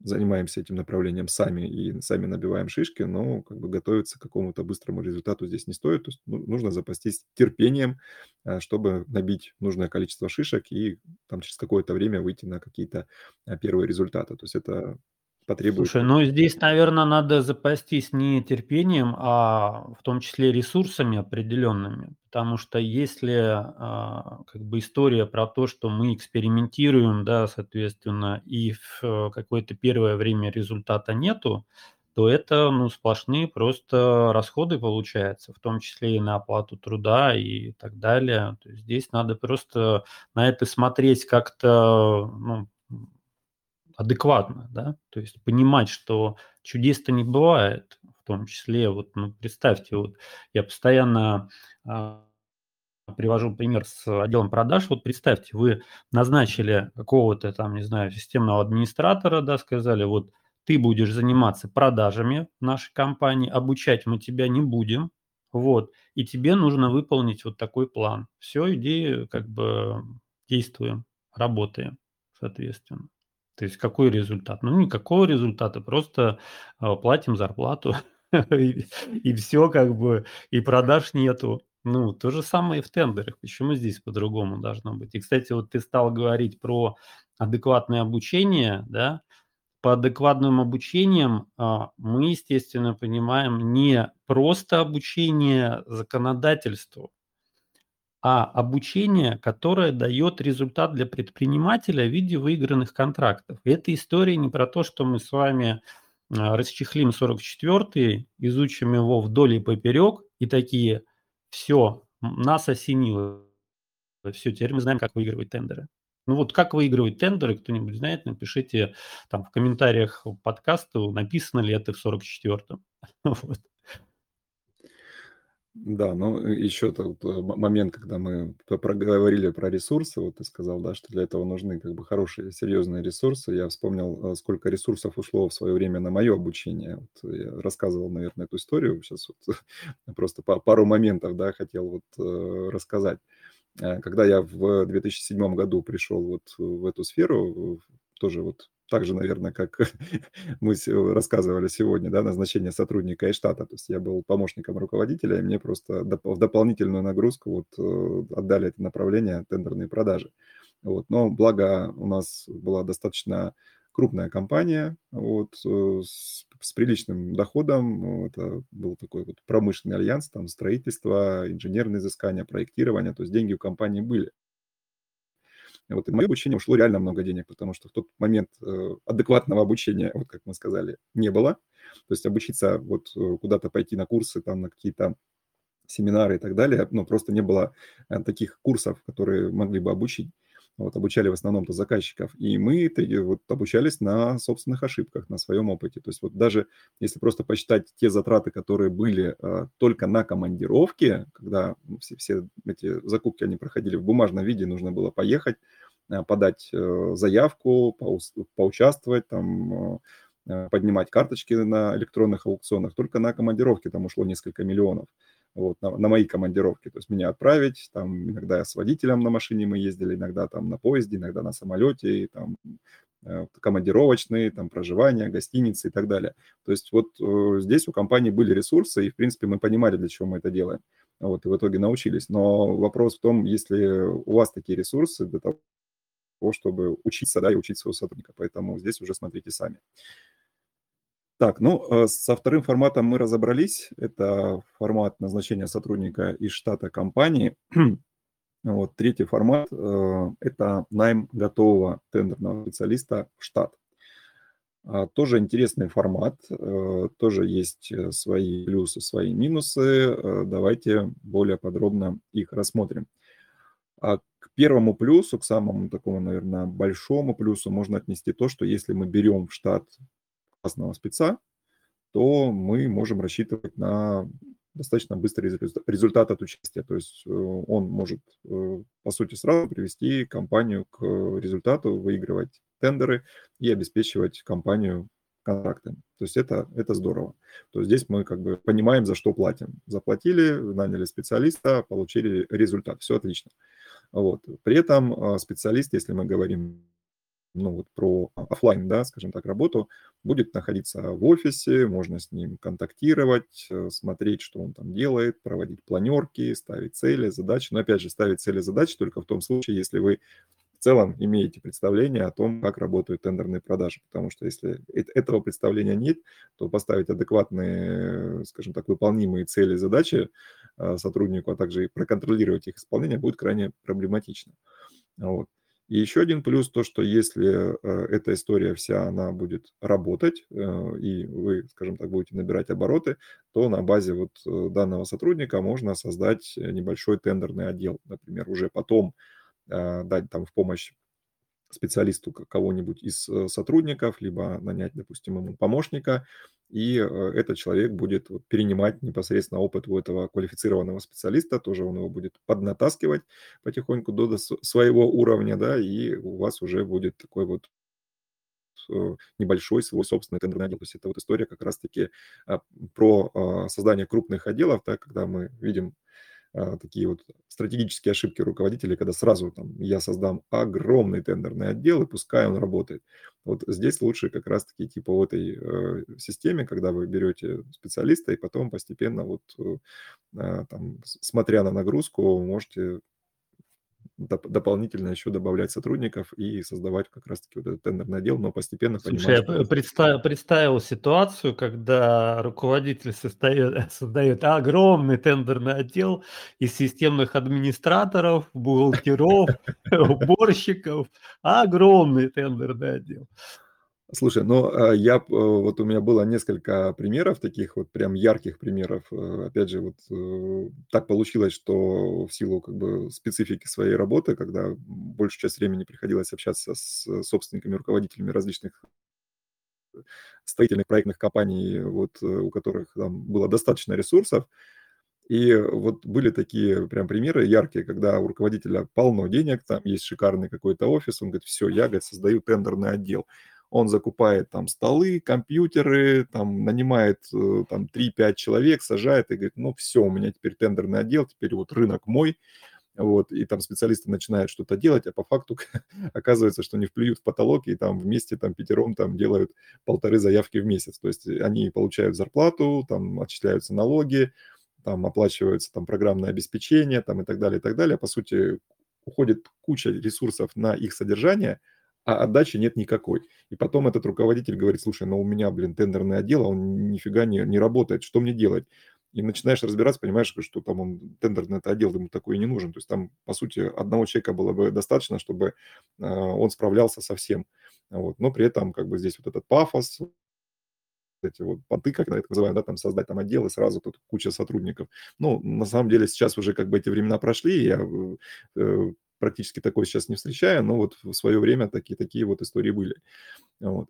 занимаемся этим направлением сами и сами набиваем шишки, но как бы готовиться к какому-то быстрому результату здесь не стоит. То есть ну, нужно запастись терпением, а, чтобы набить нужное количество шишек и там через какое-то время выйти на какие-то а, первые результаты. То есть это потребует. Слушай, ну здесь, наверное, надо запастись не терпением, а в том числе ресурсами определенными. Потому что если а, как бы история про то, что мы экспериментируем, да, соответственно, и в какое-то первое время результата нету, то это ну, сплошные просто расходы получается, в том числе и на оплату труда и так далее. То есть здесь надо просто на это смотреть как-то ну, адекватно, да, то есть понимать, что чудес-то не бывает, в том числе, вот, ну, представьте, вот я постоянно а, привожу пример с отделом продаж, вот представьте, вы назначили какого-то там, не знаю, системного администратора, да, сказали, вот ты будешь заниматься продажами нашей компании, обучать мы тебя не будем, вот, и тебе нужно выполнить вот такой план. Все, иди, как бы действуем, работаем, соответственно. То есть какой результат? Ну, никакого результата, просто э, платим зарплату, и, все как бы, и продаж нету. Ну, то же самое и в тендерах. Почему здесь по-другому должно быть? И, кстати, вот ты стал говорить про адекватное обучение, да, по адекватным обучением а, мы, естественно, понимаем не просто обучение законодательству, а обучение, которое дает результат для предпринимателя в виде выигранных контрактов. И эта история не про то, что мы с вами а, расчехлим 44-й, изучим его вдоль и поперек, и такие, все, нас осенило. Все, теперь мы знаем, как выигрывать тендеры. Ну вот как выигрывать тендеры, кто-нибудь знает, напишите там в комментариях подкаста, написано ли это в 44-м. Вот. Да, ну еще тот э, момент, когда мы проговорили про ресурсы, вот ты сказал, да, что для этого нужны как бы хорошие, серьезные ресурсы. Я вспомнил, э, сколько ресурсов ушло в свое время на мое обучение. Вот я рассказывал, наверное, эту историю. Сейчас вот просто пару моментов, да, хотел вот э, рассказать. Когда я в 2007 году пришел вот в эту сферу, тоже вот так же, наверное, как мы рассказывали сегодня, да, назначение сотрудника и штата. То есть я был помощником руководителя, и мне просто в дополнительную нагрузку вот э, отдали это направление тендерные продажи. Вот. Но благо у нас была достаточно крупная компания вот, э, с, с приличным доходом. Это был такой вот промышленный альянс, там строительство, инженерные изыскания, проектирование. То есть деньги у компании были. Вот, и мое обучение ушло реально много денег, потому что в тот момент э, адекватного обучения, вот как мы сказали, не было. То есть обучиться, вот э, куда-то пойти на курсы, там, на какие-то семинары и так далее, ну, просто не было э, таких курсов, которые могли бы обучить. Вот, обучали в основном-то заказчиков. И мы вот, обучались на собственных ошибках, на своем опыте. То есть вот даже если просто посчитать те затраты, которые были а, только на командировке, когда все, все эти закупки, они проходили в бумажном виде, нужно было поехать, подать а, заявку, поу- поучаствовать, там, а, поднимать карточки на электронных аукционах. Только на командировке там ушло несколько миллионов. вот, на, на мои командировки, то есть меня отправить, там иногда с водителем на машине мы ездили, иногда там на поезде, иногда на самолете, и, там э, командировочные, там проживание, гостиницы и так далее. То есть вот э, здесь у компании были ресурсы, и, в принципе, мы понимали, для чего мы это делаем. Вот, и в итоге научились. Но вопрос в том, если у вас такие ресурсы для того, чтобы учиться, да, и учить своего сотрудника. Поэтому здесь уже смотрите сами. Так, ну, э, со вторым форматом мы разобрались. Это формат назначения сотрудника из штата компании. Вот, третий формат э, – это найм готового тендерного специалиста в штат. А, тоже интересный формат, э, тоже есть свои плюсы, свои минусы. Давайте более подробно их рассмотрим. А первому плюсу, к самому такому, наверное, большому плюсу можно отнести то, что если мы берем в штат классного спеца, то мы можем рассчитывать на достаточно быстрый результат от участия. То есть э, он может, э, по сути, сразу привести компанию к результату, выигрывать тендеры и обеспечивать компанию контрактами. То есть это, это здорово. То есть здесь мы как бы понимаем, за что платим. Заплатили, наняли специалиста, получили результат. Все отлично. Вот. При этом а, специалист, если мы говорим ну, вот про офлайн, да, скажем так, работу, будет находиться в офисе, можно с ним контактировать, э, смотреть, что он там делает, проводить планерки, ставить цели, задачи. Но опять же, ставить цели, задачи только в том случае, если вы в целом имеете представление о том, как работают тендерные продажи. Потому что если этого представления нет, то поставить адекватные, скажем так, выполнимые цели, задачи э, сотруднику, а также и проконтролировать их исполнение будет крайне проблематично. Вот. И еще один плюс то, что если э, эта история вся, она будет работать, э, и вы, скажем так, будете набирать обороты, то на базе вот э, данного сотрудника можно создать небольшой тендерный отдел, например, уже потом дать там в помощь специалисту кого-нибудь из э, сотрудников, либо нанять, допустим, ему помощника, и э, этот человек будет перенимать непосредственно опыт у этого квалифицированного специалиста, тоже он его будет поднатаскивать потихоньку до своего уровня, да, и у вас уже будет такой вот э, небольшой свой собственный тендерный отдел. То есть это вот история как раз-таки а, про а, создание крупных отделов, да, когда мы видим такие вот стратегические ошибки руководителей, когда сразу там я создам огромный тендерный отдел и пускай он работает. Вот здесь лучше как раз-таки типа в этой э, системе, когда вы берете специалиста и потом постепенно вот э, а, там, смотря на нагрузку, можете доп- дополнительно еще добавлять сотрудников и создавать как раз-таки вот этот тендерный отдел, но постепенно Слушай, понимать, я что... представил, представил ситуацию, когда руководитель создает, создает огромный тендерный отдел из системных администраторов, бухгалтеров, уборщиков, огромный тендерный отдел. Слушай, ну, а, я, вот у меня было несколько примеров таких вот прям ярких примеров. Э, опять же, вот э, так получилось, что в силу как бы специфики своей работы, когда большую часть времени приходилось общаться с собственниками, руководителями различных строительных проектных компаний, вот э, у которых там было достаточно ресурсов, и вот были такие прям примеры яркие, когда у руководителя полно денег, там есть шикарный какой-то офис, он говорит, все, я, говорит, создаю тендерный отдел он закупает там столы, компьютеры, там нанимает э, там 3-5 человек, сажает и говорит, ну все, у меня теперь тендерный отдел, теперь вот рынок мой, вот, и там специалисты начинают что-то делать, а по факту оказывается, что они вплюют в потолок, и там вместе там пятером там делают полторы заявки в месяц, то есть они получают зарплату, там отчисляются налоги, там оплачивается там программное обеспечение, там и так далее, и так далее, по сути уходит куча ресурсов на их содержание – а отдачи нет никакой. И потом этот руководитель говорит, слушай, ну у меня, блин, тендерный отдел, а он нифига не, не работает, что мне делать? И начинаешь разбираться, понимаешь, что там он, тендерный отдел ему такой не нужен. То есть там, по сути, одного человека было бы достаточно, чтобы э, он справлялся со всем. Вот. Но при этом как бы здесь вот этот пафос, эти вот понты, как я это называю, да, там создать там отдел и сразу тут куча сотрудников. Ну, на самом деле сейчас уже как бы эти времена прошли, я э, практически такой сейчас не встречаю, но вот в свое время такие, такие вот истории были. Вот.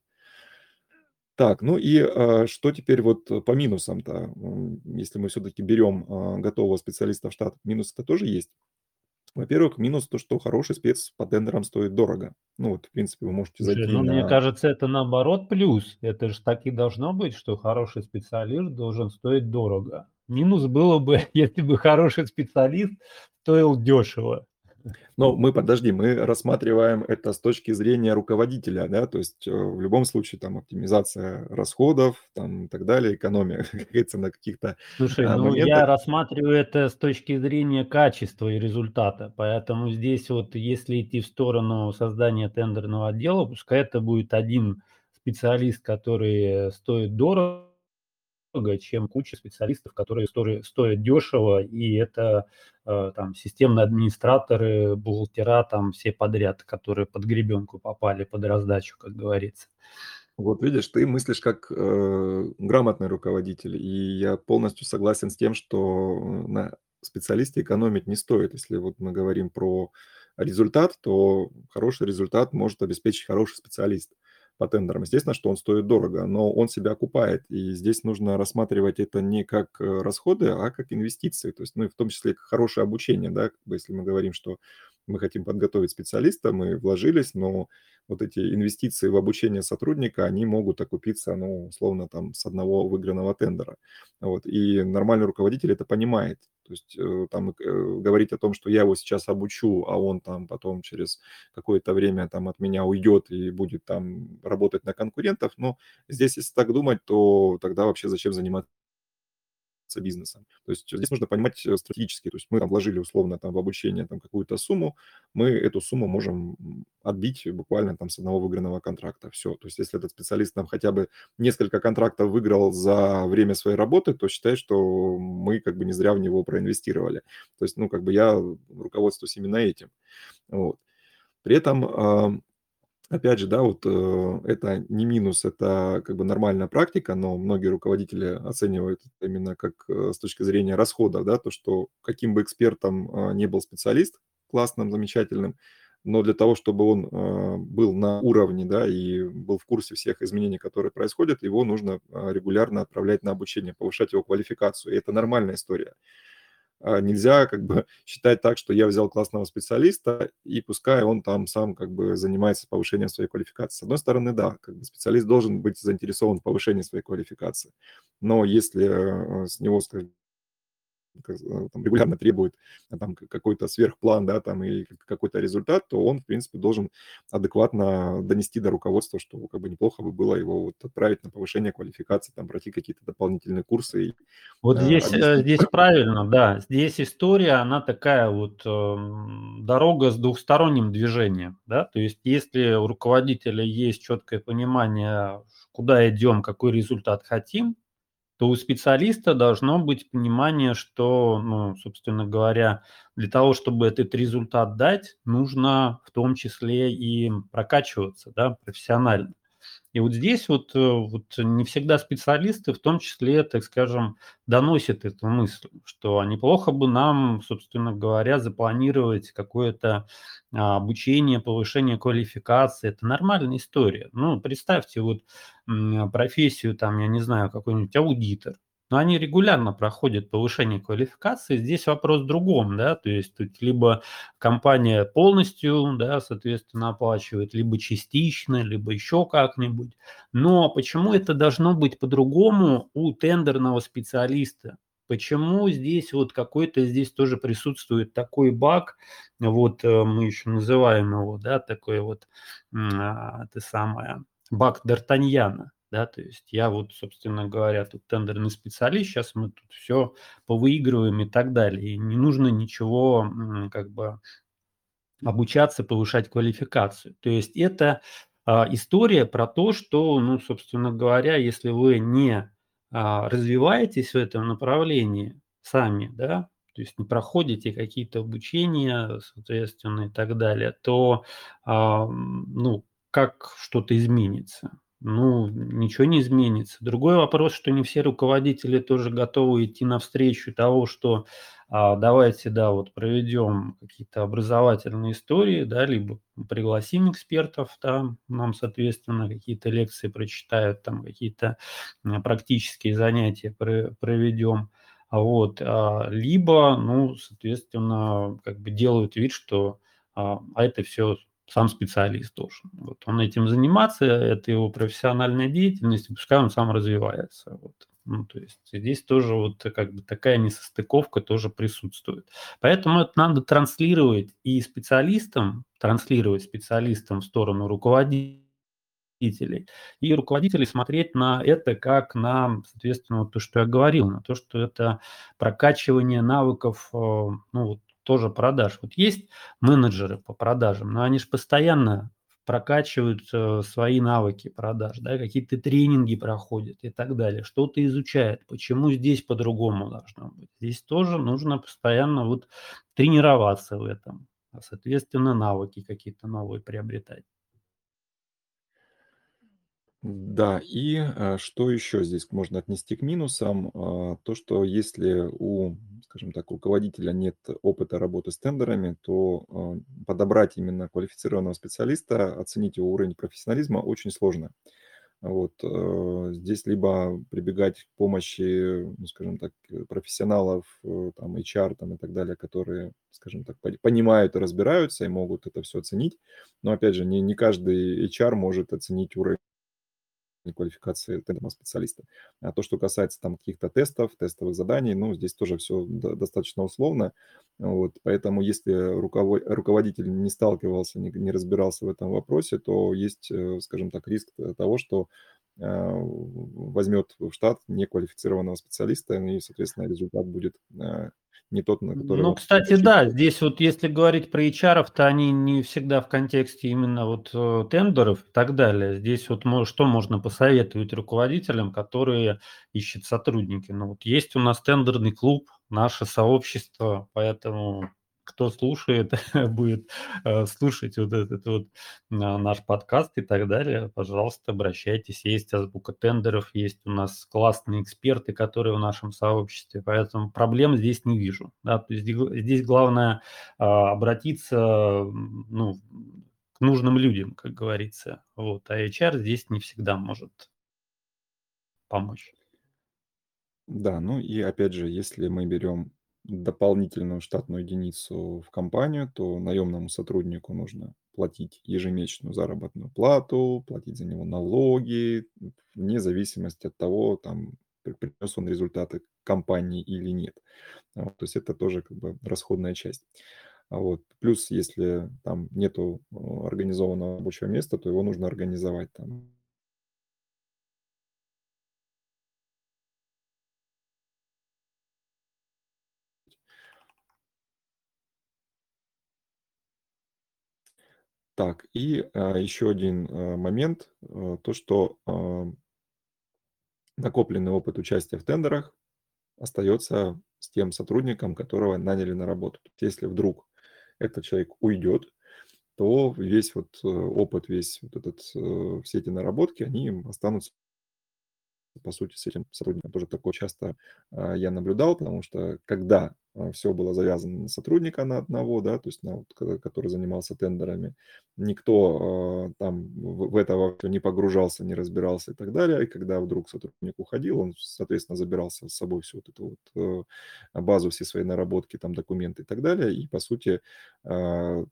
Так, ну и э, что теперь вот по минусам-то, если мы все-таки берем э, готового специалиста в штат, минусы-то тоже есть. Во-первых, минус то, что хороший спец по тендерам стоит дорого. Ну вот, в принципе, вы можете Слушай, зайти ну, на... мне кажется, это наоборот плюс. Это же так и должно быть, что хороший специалист должен стоить дорого. Минус было бы, если бы хороший специалист стоил дешево. Но мы, подожди, мы рассматриваем это с точки зрения руководителя, да, то есть э, в любом случае там оптимизация расходов, там и так далее, экономия, как говорится, на каких-то Слушай, а, ну моментах. я рассматриваю это с точки зрения качества и результата, поэтому здесь вот если идти в сторону создания тендерного отдела, пускай это будет один специалист, который стоит дорого, чем куча специалистов, которые стоят дешево, и это там системные администраторы, бухгалтера, там все подряд, которые под гребенку попали, под раздачу, как говорится. Вот видишь, ты мыслишь как э, грамотный руководитель, и я полностью согласен с тем, что на специалисте экономить не стоит. Если вот мы говорим про результат, то хороший результат может обеспечить хороший специалист по тендерам. Естественно, что он стоит дорого, но он себя окупает. И здесь нужно рассматривать это не как э, расходы, а как инвестиции. То есть, ну, и в том числе хорошее обучение, да, если мы говорим, что мы хотим подготовить специалиста, мы вложились, но вот эти инвестиции в обучение сотрудника, они могут окупиться, ну, условно, там, с одного выигранного тендера. Вот. И нормальный руководитель это понимает. То есть э, там э, говорить о том, что я его сейчас обучу, а он там потом через какое-то время там от меня уйдет и будет там работать на конкурентов, но здесь, если так думать, то тогда вообще зачем заниматься бизнесом. То есть здесь нужно понимать э, стратегически. То есть мы там вложили условно там в обучение там какую-то сумму, мы эту сумму можем отбить буквально там с одного выигранного контракта. Все. То есть если этот специалист нам хотя бы несколько контрактов выиграл за время своей работы, то считай, что мы как бы не зря в него проинвестировали. То есть, ну, как бы я руководствуюсь именно этим. Вот. При этом Опять же, да, вот э, это не минус, это как бы нормальная практика, но многие руководители оценивают это именно как э, с точки зрения расходов, да, то, что каким бы экспертом э, не был специалист классным, замечательным, но для того, чтобы он э, был на уровне, да, и был в курсе всех изменений, которые происходят, его нужно э, регулярно отправлять на обучение, повышать его квалификацию, и это нормальная история. А, нельзя как бы считать так, что я взял классного специалиста, и пускай он там сам как бы занимается повышением своей квалификации. С одной стороны, да, как бы специалист должен быть заинтересован в повышении своей квалификации. Но если э, с него, скажем, там, регулярно требует э, там, какой-то сверхплан, да, там, и какой-то результат, то он, в принципе, должен адекватно донести до руководства, что как бы неплохо бы было его вот отправить на повышение квалификации, там, пройти какие-то дополнительные курсы. И, вот здесь, э, здесь правильно, да, здесь история, она такая вот э, дорога с двухсторонним движением, да, то есть если у руководителя есть четкое понимание, куда идем, какой результат хотим, то у специалиста должно быть понимание, что, ну, собственно говоря, для того, чтобы этот результат дать, нужно в том числе и прокачиваться да, профессионально. И вот здесь вот, э, вот не всегда специалисты, в том числе, так скажем, доносят эту мысль, что неплохо бы нам, собственно говоря, запланировать какое-то а, обучение, повышение квалификации. Это нормальная история. Ну, представьте вот профессию, там, я не знаю, какой-нибудь аудитор но они регулярно проходят повышение квалификации. Здесь вопрос в другом, да, то есть тут либо компания полностью, да, соответственно, оплачивает, либо частично, либо еще как-нибудь. Но почему это должно быть по-другому у тендерного специалиста? Почему здесь вот какой-то здесь тоже присутствует такой баг, вот э, мы еще называем его, да, такой вот, а, это самое, баг Д'Артаньяна да, то есть я вот, собственно говоря, тут тендерный специалист, сейчас мы тут все повыигрываем и так далее, и не нужно ничего как бы обучаться, повышать квалификацию. То есть это а, история про то, что, ну, собственно говоря, если вы не а, развиваетесь в этом направлении сами, да, то есть не проходите какие-то обучения, соответственно, и так далее, то, а, ну, как что-то изменится? Ну, ничего не изменится. Другой вопрос, что не все руководители тоже готовы идти навстречу того, что а, давайте, да, вот проведем какие-то образовательные истории, да, либо пригласим экспертов, там, нам, соответственно, какие-то лекции прочитают, там, какие-то практические занятия проведем. А вот, а, либо, ну, соответственно, как бы делают вид, что а, а это все сам специалист должен. Вот он этим заниматься, это его профессиональная деятельность, пускай он сам развивается. Вот. Ну, то есть здесь тоже вот как бы такая несостыковка тоже присутствует. Поэтому это надо транслировать и специалистам, транслировать специалистам в сторону руководителей, и руководителей смотреть на это как на, соответственно, вот то, что я говорил, на то, что это прокачивание навыков, э, ну, вот тоже продаж. Вот есть менеджеры по продажам, но они же постоянно прокачивают э, свои навыки продаж, да, какие-то тренинги проходят и так далее, что-то изучают, почему здесь по-другому должно быть. Здесь тоже нужно постоянно вот тренироваться в этом, а, соответственно, навыки какие-то новые приобретать. Да, и э, что еще здесь можно отнести к минусам? А, то, что если у, скажем так, руководителя нет опыта работы с тендерами, то а, подобрать именно квалифицированного специалиста, оценить его уровень профессионализма очень сложно. Вот, э, здесь либо прибегать к помощи, ну, скажем так, профессионалов, э, там, HR там, и так далее, которые, скажем так, понимают и разбираются и могут это все оценить. Но, опять же, не, не каждый HR может оценить уровень квалификации тендерного специалиста. А то, что касается там каких-то тестов, тестовых заданий, ну, здесь тоже все достаточно условно. Вот, поэтому если руководитель не сталкивался, не, не разбирался в этом вопросе, то есть, э, скажем так, риск того, что а, возьмет в штат неквалифицированного специалиста, и, соответственно, результат будет а, не тот, на который... Ну, кстати, да, здесь вот если говорить про HR, то они не всегда в контексте именно вот э, тендеров и так далее. Здесь вот что можно посоветовать руководителям, которые ищут сотрудники? Ну, вот есть у нас тендерный клуб, наше сообщество, поэтому кто слушает, будет э, слушать вот этот вот а, наш подкаст и так далее, пожалуйста, обращайтесь. Есть азбука тендеров, есть у нас классные эксперты, которые в нашем сообществе, поэтому проблем здесь не вижу. Да? То есть здесь главное а, обратиться ну, к нужным людям, как говорится. Вот. А HR здесь не всегда может помочь. Да, ну и опять же, если мы берем дополнительную штатную единицу в компанию, то наемному сотруднику нужно платить ежемесячную заработную плату, платить за него налоги, вне зависимости от того, там, принес он результаты компании или нет. Вот, то есть это тоже как бы расходная часть. А вот. Плюс, если там нету э, организованного рабочего места, то его нужно организовать там Так, и а, еще один а, момент, а, то, что а, накопленный опыт участия в тендерах остается с тем сотрудником, которого наняли на работу. Если вдруг этот человек уйдет, то весь вот э, опыт, весь вот этот, э, все эти наработки, они останутся по сути, с этим сотрудником тоже такое часто а, я наблюдал, потому что когда а, все было завязано на сотрудника на одного, да, то есть на вот, который занимался тендерами, никто э, там в, в это не погружался, не разбирался и так далее. И когда вдруг сотрудник уходил, он, соответственно, забирался с собой всю вот эту вот э, базу, все свои наработки, там документы и так далее. И, по сути, э,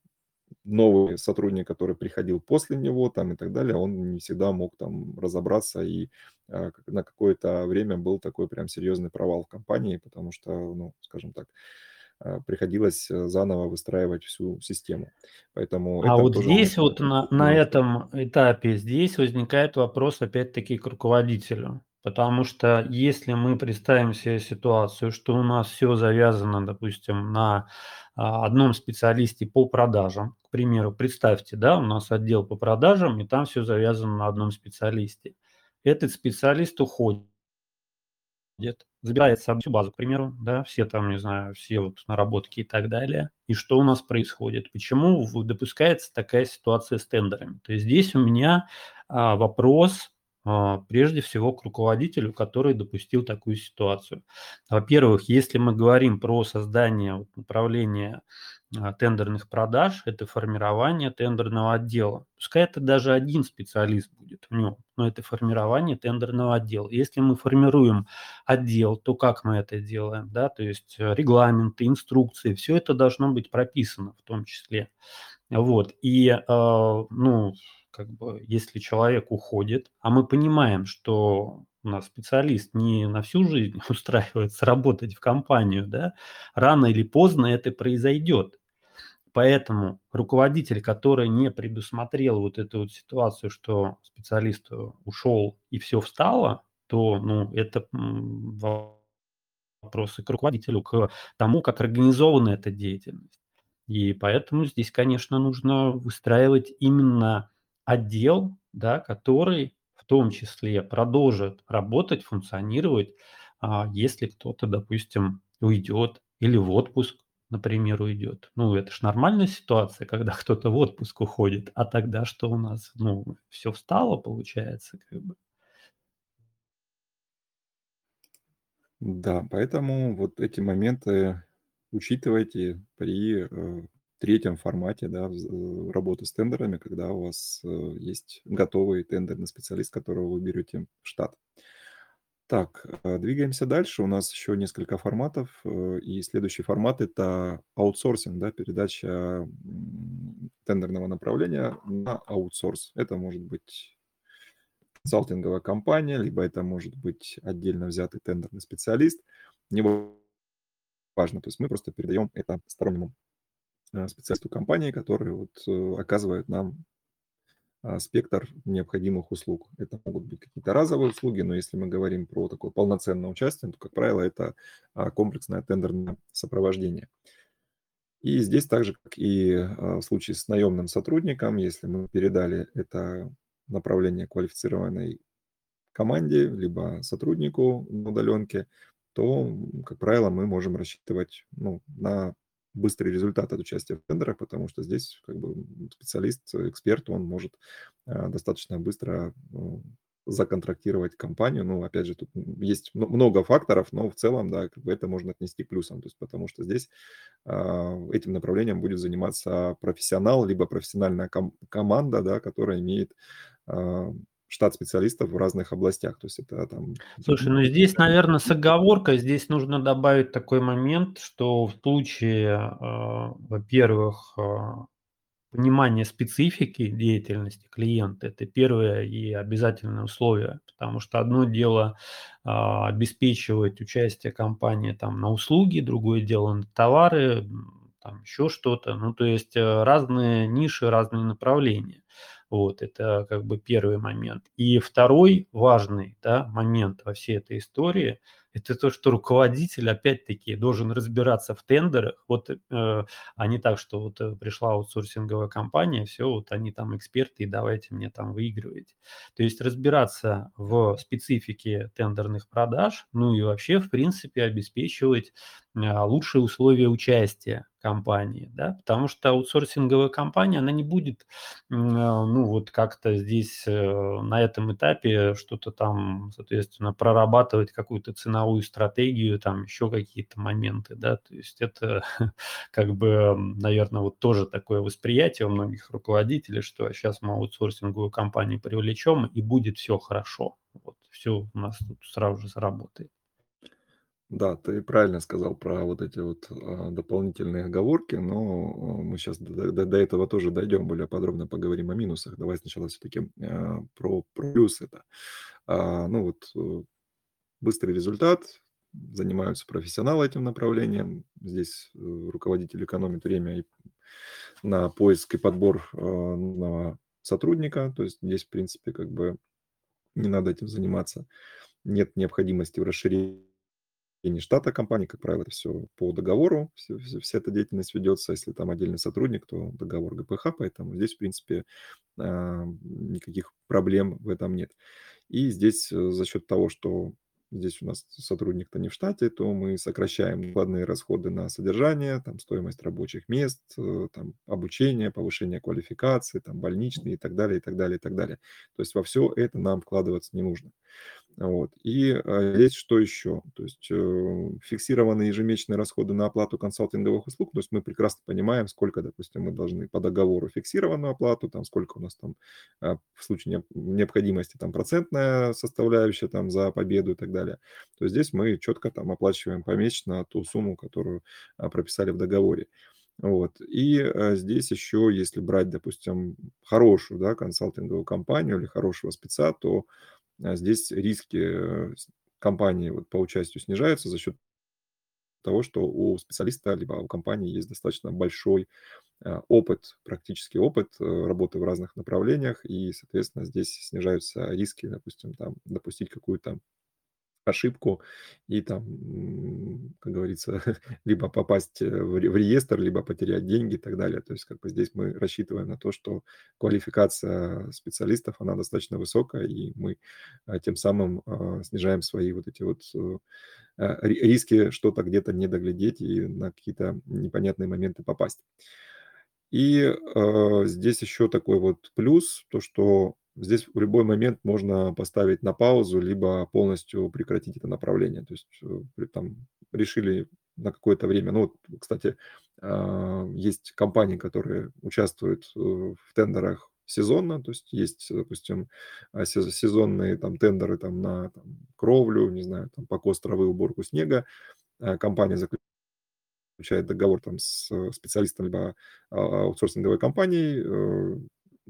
новый сотрудник, который приходил после него там и так далее, он не всегда мог там разобраться и а, на какое-то время был такой прям серьезный провал в компании, потому что, ну, скажем так, а, приходилось э, заново выстраивать всю систему. Поэтому а вот здесь вот на, на этом этапе, здесь возникает вопрос опять-таки к руководителю. Потому что если мы представим себе ситуацию, что у нас все завязано, допустим, на одном специалисте по продажам, к примеру, представьте, да, у нас отдел по продажам, и там все завязано на одном специалисте. Этот специалист уходит, забирает всю базу, к примеру, да, все там, не знаю, все вот наработки и так далее. И что у нас происходит? Почему допускается такая ситуация с тендерами? То есть здесь у меня а, вопрос а, прежде всего к руководителю, который допустил такую ситуацию. Во-первых, если мы говорим про создание направления а, тендерных продаж, это формирование тендерного отдела. Пускай это даже один специалист будет в нем, но это формирование тендерного отдела. Если мы формируем отдел, то как мы это делаем? Да? То есть э, регламенты, инструкции, все это должно быть прописано в том числе. Вот. И, э, ну, как бы, если человек уходит, а мы понимаем, что У нас специалист не на всю жизнь устраивается работать в компанию, да, рано или поздно это произойдет. Поэтому руководитель, который не предусмотрел вот эту вот ситуацию, что специалист ушел и все встало, то ну, это вопросы к руководителю, к тому, как организована эта деятельность. И поэтому здесь, конечно, нужно выстраивать именно отдел, да, который в том числе продолжит работать, функционировать, а, если кто-то, допустим, уйдет или в отпуск, например, уйдет. Ну, это же нормальная ситуация, когда кто-то в отпуск уходит, а тогда что у нас? Ну, все встало, получается, как бы. Да, поэтому вот эти моменты учитывайте при э, третьем формате да, э, работы с тендерами, когда у вас э, есть готовый тендерный специалист, которого вы берете в штат. Так, двигаемся дальше. У нас еще несколько форматов. И следующий формат– это аутсорсинг, да, передача тендерного направления на аутсорс. Это может быть консалтинговая компания, либо это может быть отдельно взятый тендерный специалист. Не важно. То есть мы просто передаем это стороннему э, специалисту компании, который вот э, оказывает нам а, спектр необходимых услуг. Это могут быть какие-то разовые услуги, но если мы говорим про такое полноценное участие, то, как правило, это а, комплексное тендерное сопровождение. И здесь также, как и а, в случае с наемным сотрудником, если мы передали это направление квалифицированной команде, либо сотруднику на удаленке, то, как правило, мы можем рассчитывать ну, на быстрый результат от участия в тендерах, потому что здесь как бы специалист, эксперт, он может э, достаточно быстро ну, законтрактировать компанию. Ну, опять же, тут есть много факторов, но в целом, да, это можно отнести плюсом, то есть потому что здесь э, этим направлением будет заниматься профессионал, либо профессиональная ком- команда, да, которая имеет э, штат специалистов в разных областях. То есть это там... Слушай, ну здесь, наверное, с оговоркой, здесь нужно добавить такой момент, что в случае, э, во-первых, э, понимания специфики деятельности клиента – это первое и обязательное условие, потому что одно дело э, обеспечивать участие компании там, на услуги, другое дело на товары, там еще что-то. Ну, то есть разные ниши, разные направления. Вот, это как бы первый момент. И второй важный да, момент во всей этой истории – это то, что руководитель, опять-таки, должен разбираться в тендерах. Вот, э, а так, что вот э, пришла аутсорсинговая компания, все, вот они там эксперты, и давайте мне там выигрывать. То есть разбираться в специфике тендерных продаж, ну и вообще, в принципе, обеспечивать а, лучшие условия участия компании, да, потому что аутсорсинговая компания, она не будет, а, ну, вот как-то здесь э, на этом этапе что-то там, соответственно, прорабатывать какую-то ценовую стратегию, там еще какие-то моменты, да, то есть это как бы, наверное, вот тоже такое восприятие у многих руководителей, что сейчас мы аутсорсинговую компанию привлечем и будет все хорошо, вот все у нас тут сразу же заработает. Да, ты правильно сказал про вот эти вот а, дополнительные оговорки, но а, мы сейчас до, до- до этого тоже дойдем, более подробно поговорим о минусах. Давай сначала все-таки а, про, про плюс это. А, ну вот э, быстрый результат, занимаются профессионалы этим направлением. Здесь э, руководитель экономит время на поиск и подбор нового сотрудника. То есть здесь, в принципе, как бы не надо этим заниматься. Нет необходимости в расширении не штата компании, как правило, это все по договору, все, вся эта деятельность ведется. Если там отдельный сотрудник, то договор ГПХ, поэтому здесь, в принципе, а, никаких проблем в этом нет. И здесь э, за счет того, что здесь у нас сотрудник-то не в штате, то мы сокращаем накладные расходы на содержание, там стоимость рабочих мест, э, там обучение, повышение квалификации, там больничные и так далее, и так далее, и так далее. То есть во все это нам вкладываться не нужно. Вот. И здесь что еще? То есть э, фиксированные ежемесячные расходы на оплату консалтинговых услуг. То есть мы прекрасно понимаем, сколько, допустим, мы должны по договору фиксированную оплату, там сколько у нас там а, в случае необходимости там процентная составляющая там за победу и так далее. То здесь мы четко там оплачиваем помесячно ту сумму, которую а, прописали в договоре. Вот. И здесь еще, если брать, допустим, хорошую да, консалтинговую компанию или хорошего спеца, то здесь риски, э, компании вот по участию снижаются за счет того, что у специалиста либо у компании есть достаточно большой, а, опыт, практический опыт, э, работы в разных направлениях, и, соответственно, здесь снижаются риски, допустим, там допустить какую-то ошибку и там, как говорится, либо попасть, э, в ре в реестр, либо потерять деньги и так далее. То есть как бы здесь мы рассчитываем на то, что квалификация специалистов, она достаточно высокая, и мы, а, тем самым, а, снижаем свои вот эти вот, э, а, ри риски что-то где-то не доглядеть и на какие-то непонятные моменты попасть. И, э, здесь еще такой вот плюс, то что здесь в любой момент можно поставить на паузу, либо полностью прекратить это направление. То есть, э, там решили на какое-то время. Ну вот, кстати, а, есть компании, которые участвуют, э, в тендерах сезонно, то есть есть, допустим, а, се сезонные там тендеры там на там кровлю, не знаю, там покос травы, уборку снега. А, компания заключает договор там с специалистом либо аутсорсинговой компанией, э,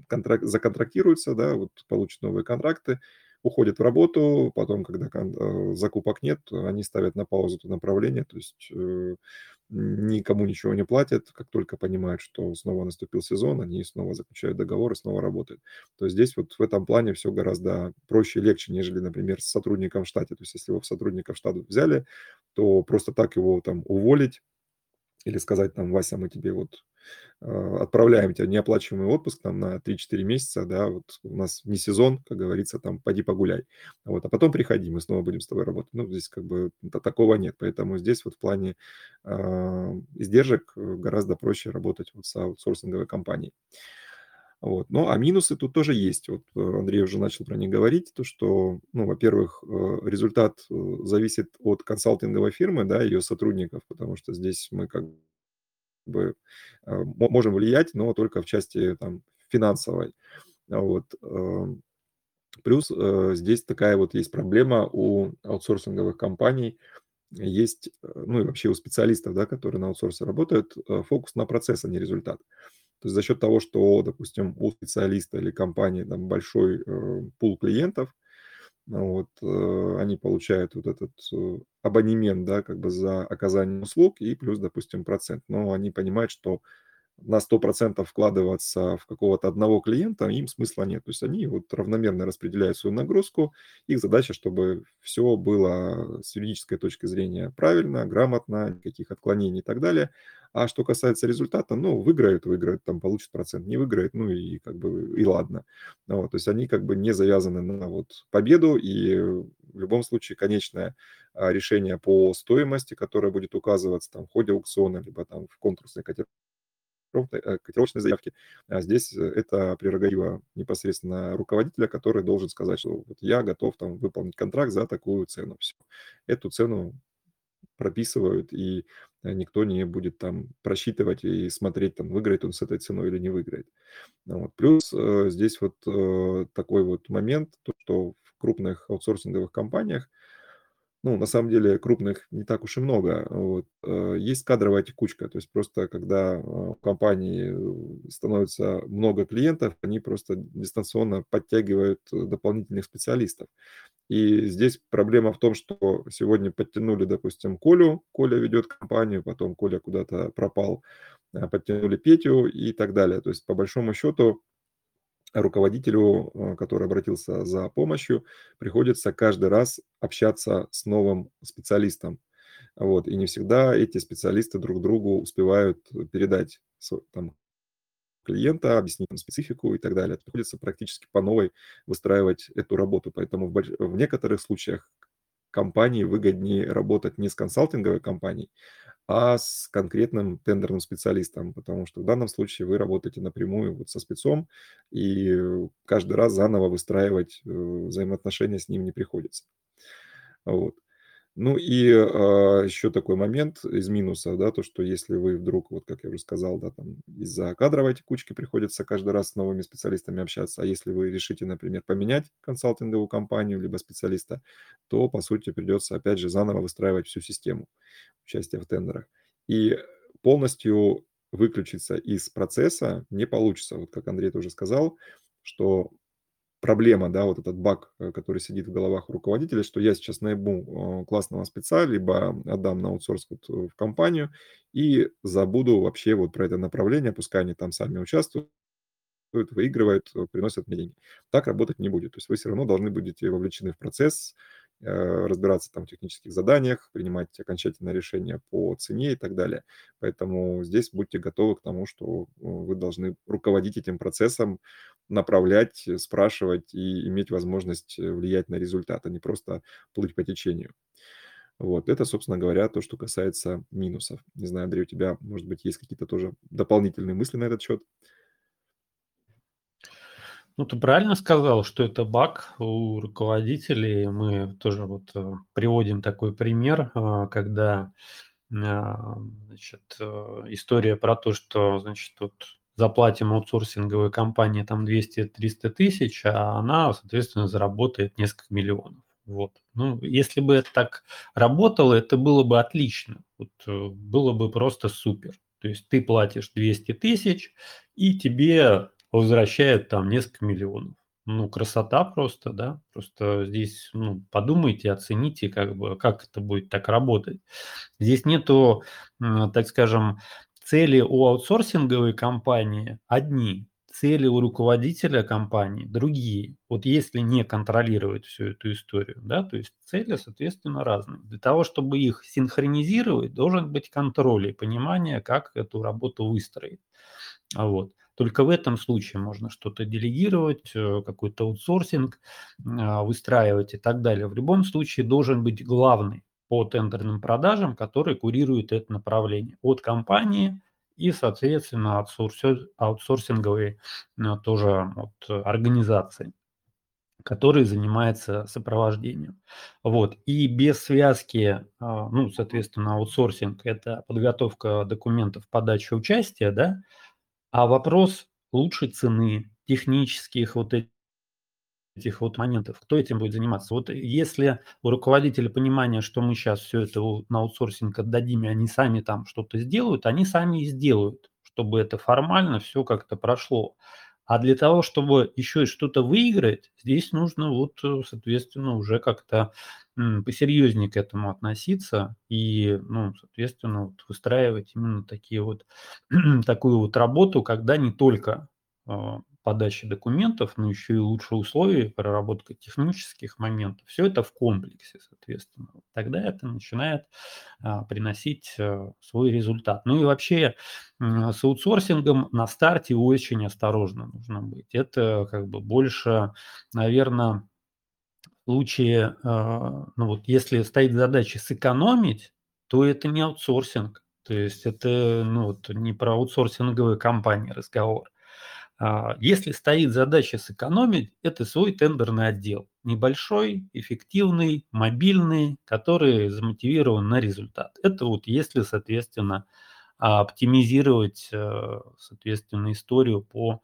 контракт законтрактируются, да, вот получат новые контракты, уходят в работу, потом, когда э, закупок нет, они ставят на паузу это направление, то есть, э, никому ничего не платят. Как только понимают, что снова наступил сезон, они снова заключают договор и снова работают. То есть здесь вот в этом плане все гораздо проще и легче, нежели, например, с сотрудником в штате. То есть если вы сотрудника в штат взяли, то просто так его там уволить или сказать там: "Вася, мы тебе вот а, отправляем тебя неоплачиваемый отпуск там на 3-4 месяца, да, вот у нас не сезон, как говорится, там поди погуляй. Вот, а потом приходи, мы снова будем с тобой работать. Ну, здесь как бы такого нет, поэтому здесь вот в плане э, издержек гораздо проще работать вот с аутсорсинговой компанией. Вот. Ну, а минусы тут тоже есть. Вот э, Андрей уже начал про них говорить, то что, ну, во-первых, результат зависит от консалтинговой фирмы, да, ее сотрудников, потому что здесь мы как бы э, можем влиять, но только в части там финансовой. Вот. Эм. Плюс э, здесь такая вот есть проблема у аутсорсинговых компаний, есть, э, ну и вообще у специалистов, да, которые на аутсорсе работают, фокус на процесс, а не результат. То есть за счет того, что, допустим, у специалиста или компании там большой пул клиентов, вот, э, они получают вот этот э, абонемент, да, как бы за оказание услуг и плюс, допустим, процент. Но они понимают, что на 100% вкладываться в какого-то одного клиента им смысла нет. То есть они вот равномерно распределяют свою нагрузку. Их задача, чтобы все было с юридической точки зрения правильно, грамотно, никаких отклонений и так далее. А что касается результата, ну, выиграют, выиграют, там получат процент, не выиграет, ну и как бы и ладно. Вот, то есть они как бы не завязаны на вот победу, и в любом случае конечное а, решение по стоимости, которое будет указываться там в ходе аукциона, либо там в конкурсной э, котировочной заявки. А здесь это прерогатива непосредственно руководителя, который должен сказать, что вот я готов там выполнить контракт за такую цену. Все. Эту цену прописывают, и э, никто не будет там просчитывать и смотреть, там, выиграет он с этой ценой или не выиграет. Ну вот. Плюс э, здесь вот э, такой вот момент, то, что в крупных аутсорсинговых компаниях, ну, на самом деле крупных не так уж и много, вот, э, есть кадровая текучка, то есть просто когда э, в компании э, становится много клиентов, они просто дистанционно подтягивают дополнительных специалистов. И здесь проблема в том, что сегодня подтянули, допустим, Колю, Коля ведет компанию, потом Коля куда-то пропал, подтянули Петю и так далее. То есть, по большому счету, руководителю, а, который обратился за помощью, приходится каждый раз общаться с новым специалистом. Вот. И не всегда эти специалисты друг другу успевают передать там, клиента, объяснить им специфику и так далее. Приходится практически по новой выстраивать эту работу. Поэтому в, больш... в некоторых случаях компании выгоднее работать не с консалтинговой компанией, а с конкретным тендерным специалистом, потому что в данном случае вы работаете напрямую вот со спецом, и каждый раз заново выстраивать э, взаимоотношения с ним не приходится. Вот. Ну и а, еще такой момент из минуса, да, то, что если вы вдруг, вот как я уже сказал, да, там из-за кадровой текучки приходится каждый раз с новыми специалистами общаться, а если вы решите, например, поменять консалтинговую компанию либо специалиста, то, по сути, придется, опять же, заново выстраивать всю систему участия в тендерах. И полностью выключиться из процесса не получится. Вот как Андрей тоже сказал, что проблема, да, вот этот баг, э, который сидит в головах руководителя, что я сейчас найму э, классного спеца, либо отдам на аутсорс вот в компанию и забуду вообще вот про это направление, пускай они там сами участвуют, выигрывают, приносят мне деньги. Так работать не будет. То есть вы все равно должны будете вовлечены в процесс, Э, разбираться там в технических заданиях, принимать окончательное решение по цене и так далее. Поэтому здесь будьте готовы к тому, что э, вы должны руководить этим процессом, направлять, спрашивать и иметь возможность э, влиять на результат, а не просто плыть по течению. Вот, это, собственно говоря, то, что касается минусов. Не знаю, Андрей, у тебя, может быть, есть какие-то тоже дополнительные мысли на этот счет? Ну, ты правильно сказал, что это баг у руководителей. Мы тоже вот э, приводим такой пример, э, когда а, значит, э, история про то, что значит, вот заплатим аутсорсинговой компании там 200-300 тысяч, а она, соответственно, заработает несколько миллионов. Вот. Ну, если бы это так работало, это было бы отлично. Вот, было бы просто супер. То есть ты платишь 200 тысяч, и тебе возвращает там несколько миллионов. Ну, красота просто, да. Просто здесь, ну, подумайте, оцените, как бы, как это будет так работать. Здесь нету, так скажем, цели у аутсорсинговой компании одни, цели у руководителя компании другие. Вот если не контролировать всю эту историю, да, то есть цели, соответственно, разные. Для того, чтобы их синхронизировать, должен быть контроль и понимание, как эту работу выстроить. Вот. Только в этом случае можно что-то делегировать, э, какой-то аутсорсинг а, выстраивать и так далее. В любом случае должен быть главный по тендерным продажам, который курирует это направление от компании и, соответственно, аутсорсинговой э, тоже от организации который занимается сопровождением. Вот. И без связки, а, ну, соответственно, аутсорсинг – это подготовка документов, подача участия, да, а вопрос лучшей цены, технических вот этих вот моментов, кто этим будет заниматься. Вот если у руководителя понимание, что мы сейчас все это на аутсорсинг отдадим, и они сами там что-то сделают, они сами и сделают, чтобы это формально все как-то прошло. А для того, чтобы еще что-то выиграть, здесь нужно вот, э, соответственно, уже как-то посерьезнее к этому относиться и, ну, соответственно, вот выстраивать именно такие вот, такую вот работу, когда не только а, подачи документов, но еще и лучшие условия, проработка технических моментов. Все это в комплексе, соответственно. Тогда это начинает а, приносить а, свой результат. Ну и вообще а, с аутсорсингом на старте очень осторожно нужно быть. Это как бы больше, наверное, случае, а, ну вот если стоит задача сэкономить, то это не аутсорсинг. То есть это ну, вот не про аутсорсинговые компании разговор. А, если стоит задача сэкономить, это свой тендерный отдел. Небольшой, эффективный, мобильный, который замотивирован на результат. Это вот если, соответственно, оптимизировать, э, соответственно, историю по,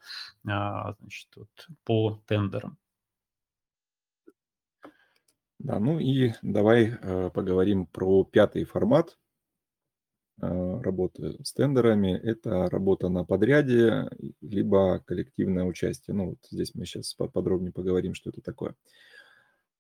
а, значит, вот, по тендерам. Да, ну и давай э, поговорим про пятый формат работы с тендерами. Это работа на подряде, либо коллективное участие. Ну, вот здесь мы сейчас подробнее поговорим, что это такое.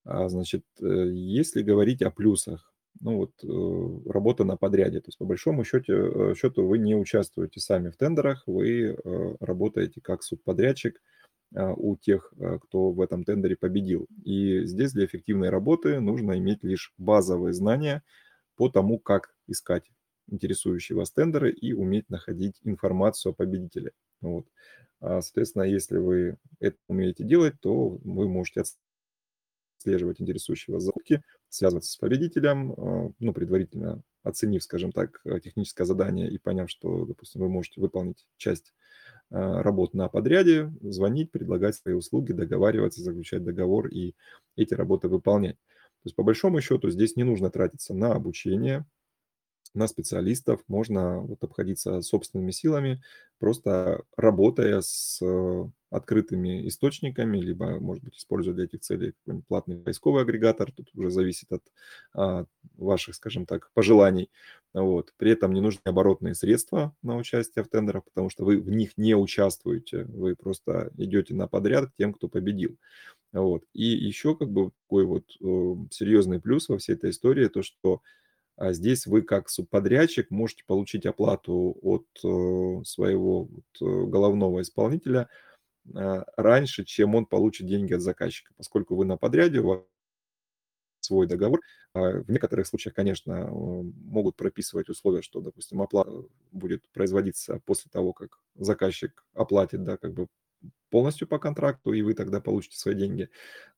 А, значит, э, если говорить о плюсах, ну вот э, работа на подряде, то есть по большому счету, счету вы не участвуете сами в тендерах, вы работаете как субподрядчик у тех, кто в этом тендере победил. И здесь для эффективной работы нужно иметь лишь базовые знания по тому, как искать интересующие вас тендеры и уметь находить информацию о победителе. Вот. А, соответственно, если вы это умеете делать, то вы можете отслеживать интересующие вас закупки, связываться с победителем, а, ну, предварительно оценив, скажем так, техническое задание и поняв, что, допустим, вы можете выполнить часть а, работ на подряде, звонить, предлагать свои услуги, договариваться, заключать договор и эти работы выполнять. То есть, по большому счету, здесь не нужно тратиться на обучение, на специалистов, можно вот обходиться собственными силами, просто работая с э, открытыми источниками, либо, может быть, используя для этих целей какой-нибудь платный поисковый агрегатор. Тут уже зависит от а, ваших, скажем так, пожеланий. Вот. При этом не нужны оборотные средства на участие в тендерах, потому что вы в них не участвуете, вы просто идете на подряд к тем, кто победил. Вот. И еще как бы такой вот э, серьезный плюс во всей этой истории, то что здесь вы как субподрядчик можете получить оплату от э, своего э, головного исполнителя э, раньше, чем он получит деньги от заказчика, поскольку вы на подряде, у вас свой договор. А в некоторых случаях, конечно, могут прописывать условия, что, допустим, оплата будет производиться после того, как заказчик оплатит, да, как бы полностью по контракту, и вы тогда получите свои деньги.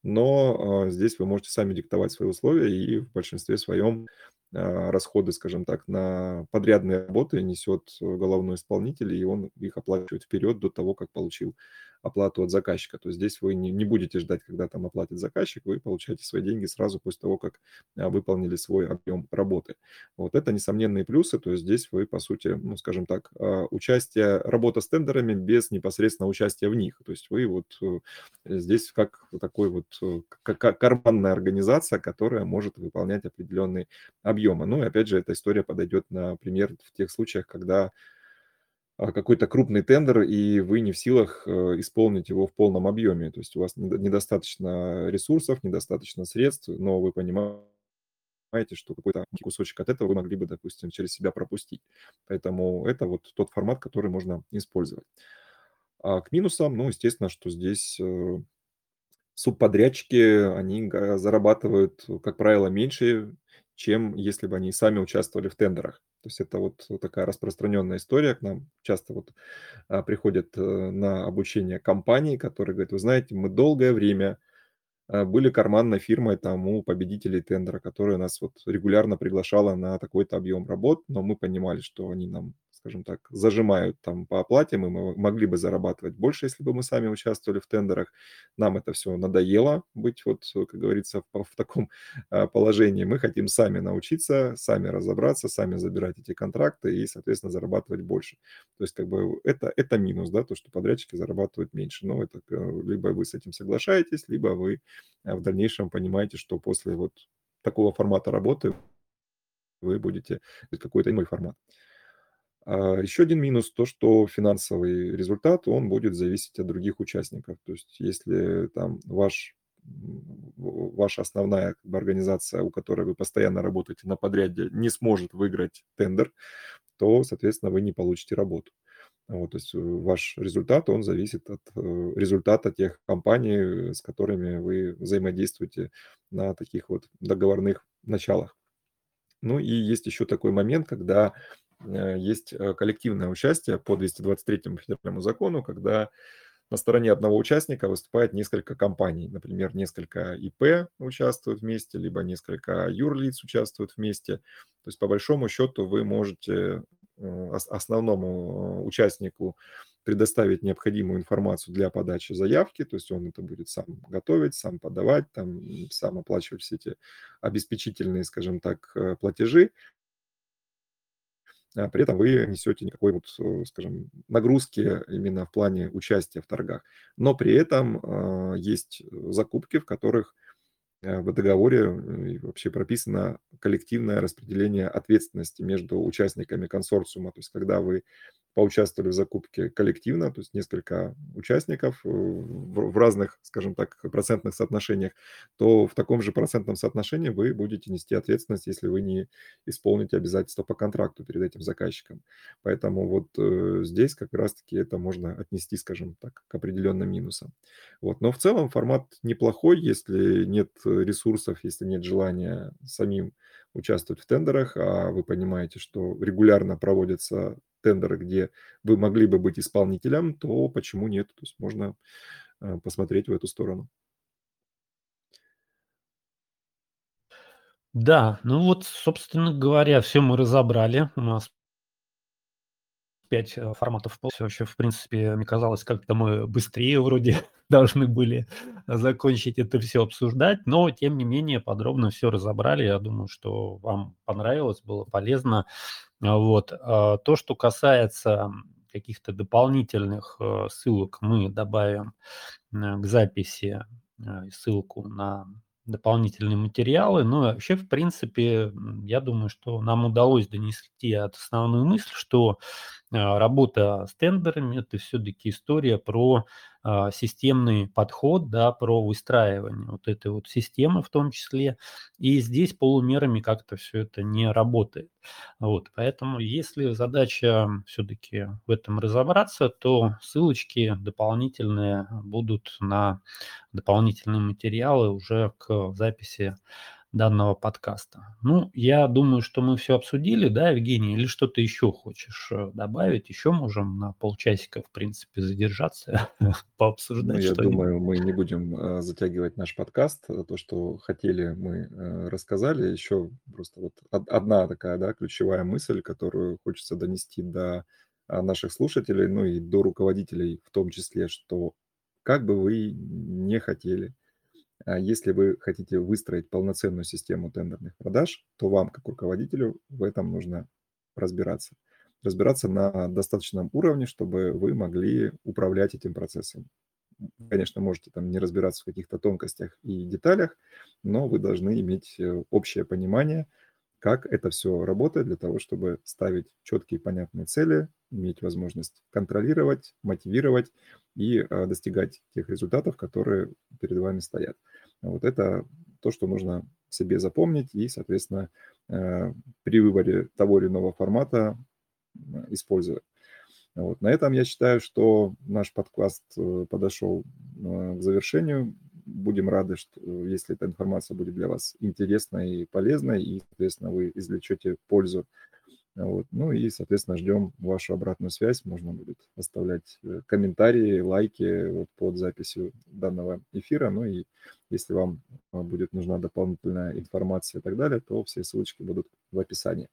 Но здесь вы можете сами диктовать свои условия, и в большинстве своем а, расходы, скажем так, на подрядные работы несет головной исполнитель, и он их оплачивает вперед до того, как получил оплату от заказчика. То есть здесь вы не, не будете ждать, когда там оплатит заказчик, вы получаете свои деньги сразу после того, как а, выполнили свой объем работы. Вот это несомненные плюсы, то есть здесь вы, по сути, ну, скажем так, а, участие, работа с тендерами без непосредственного участия в них. То есть вы вот э, здесь как такой вот э, как карманная организация, которая может выполнять определенные объемы. Ну и опять же, эта история подойдет, например, в тех случаях, когда какой-то крупный тендер, и вы не в силах э, исполнить его в полном объеме. То есть у вас недостаточно ресурсов, недостаточно средств, но вы понимаете, что какой-то кусочек от этого вы могли бы, допустим, через себя пропустить. Поэтому это вот тот формат, который можно использовать. А к минусам, ну, естественно, что здесь э, субподрядчики, они зарабатывают, как правило, меньше, чем если бы они сами участвовали в тендерах. То есть это вот такая распространенная история. К нам часто вот а, приходят э, на обучение компании, которые говорят, вы знаете, мы долгое время а, были карманной фирмой там у победителей тендера, которая нас вот регулярно приглашала на такой-то объем работ, но мы понимали, что они нам скажем так, зажимают там по оплате, мы могли бы зарабатывать больше, если бы мы сами участвовали в тендерах. Нам это все надоело быть вот, как говорится, в, в таком а, положении. Мы хотим сами научиться, сами разобраться, сами забирать эти контракты и, соответственно, зарабатывать больше. То есть как бы это, это минус, да, то, что подрядчики зарабатывают меньше. Но это э, либо вы с этим соглашаетесь, либо вы э, в дальнейшем понимаете, что после вот такого формата работы вы будете какой-то иной формат. А еще один минус то, что финансовый результат, он будет зависеть от других участников. То есть если там ваш ваша основная как бы, организация, у которой вы постоянно работаете на подряде, не сможет выиграть тендер, то, соответственно, вы не получите работу. Вот, то есть э, ваш результат, он зависит от э, результата тех компаний, с которыми вы взаимодействуете на таких вот договорных началах. Ну и есть еще такой момент, когда есть э, коллективное участие по 223 федеральному закону, когда на стороне одного участника выступает несколько компаний. Например, несколько ИП участвуют вместе, либо несколько юрлиц участвуют вместе. То есть, по большому счету, вы можете э, основному участнику предоставить необходимую информацию для подачи заявки, то есть он это будет сам готовить, сам подавать, там, сам оплачивать все эти обеспечительные, скажем так, платежи, при этом вы несете никакой вот, э, скажем, нагрузки именно в плане участия в торгах. Но при этом а, есть закупки, в которых э, в договоре вообще прописано коллективное распределение ответственности между участниками консорциума. То есть когда вы поучаствовали в закупке коллективно, то есть несколько участников э, в разных, скажем так, процентных соотношениях, то в таком же процентном соотношении вы будете нести ответственность, если вы не исполните обязательства по контракту перед этим заказчиком. Поэтому вот э, здесь как раз-таки это можно отнести, скажем так, к определенным минусам. Вот. Но в целом формат неплохой, если нет ресурсов, если нет желания самим участвовать в тендерах, а вы понимаете, что регулярно проводятся тендеры, где вы могли бы быть исполнителем, то почему нет? То есть можно э, посмотреть в эту сторону. Да, ну вот, собственно говоря, все мы разобрали. У нас пять э, форматов полностью. Вообще, в принципе, мне казалось, как-то мы быстрее вроде должны были закончить это все обсуждать, но, тем не менее, подробно все разобрали. Я думаю, что вам понравилось, было полезно. Вот. А то, что касается каких-то дополнительных э, ссылок мы добавим к записи ссылку на дополнительные материалы. Ну, вообще, в принципе, я думаю, что нам удалось донести от основную мысль, что работа с тендерами – это все-таки история про а, системный подход, да, про выстраивание вот этой вот системы в том числе. И здесь полумерами как-то все это не работает. Вот, поэтому если задача все-таки в этом разобраться, то ссылочки дополнительные будут на дополнительные материалы уже к записи данного подкаста. Ну, я думаю, что мы все обсудили, да, Евгений, или что-то еще хочешь э, добавить? Еще можем на полчасика, в принципе, задержаться, пообсуждать Ну, я думаю, мы не будем э, затягивать наш подкаст. То, что хотели, мы э, рассказали. Еще просто вот одна такая, да, ключевая мысль, которую хочется донести до наших слушателей, ну и до руководителей в том числе, что как бы вы не хотели, если вы хотите выстроить полноценную систему тендерных продаж, то вам, как руководителю, в этом нужно разбираться. Разбираться на достаточном уровне, чтобы вы могли управлять этим процессом. Конечно, можете там не разбираться в каких-то тонкостях и деталях, но вы должны иметь э, общее понимание, как это все работает для того, чтобы ставить четкие понятные цели, иметь возможность контролировать, мотивировать и э, достигать тех результатов, которые перед вами стоят. Вот это то, что нужно себе запомнить и, соответственно, э, при выборе того или иного формата использовать. Вот. На этом я считаю, что наш подкаст э, подошел к завершению. Будем рады, что если эта информация будет для вас интересной и полезной, и, соответственно, вы извлечете пользу вот. Ну и, соответственно, ждем вашу обратную связь. Можно будет оставлять э, комментарии, лайки вот под записью данного эфира. Ну и если вам а, будет нужна дополнительная информация и так далее, то все ссылочки будут в описании.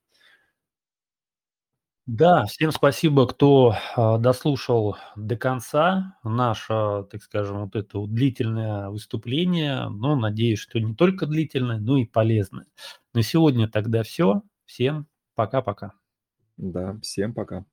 Да, всем спасибо, кто а, дослушал до конца наше, так скажем, вот это длительное выступление. Ну, надеюсь, что не только длительное, но и полезное. На сегодня тогда все. Всем Пока-пока. Да, всем пока.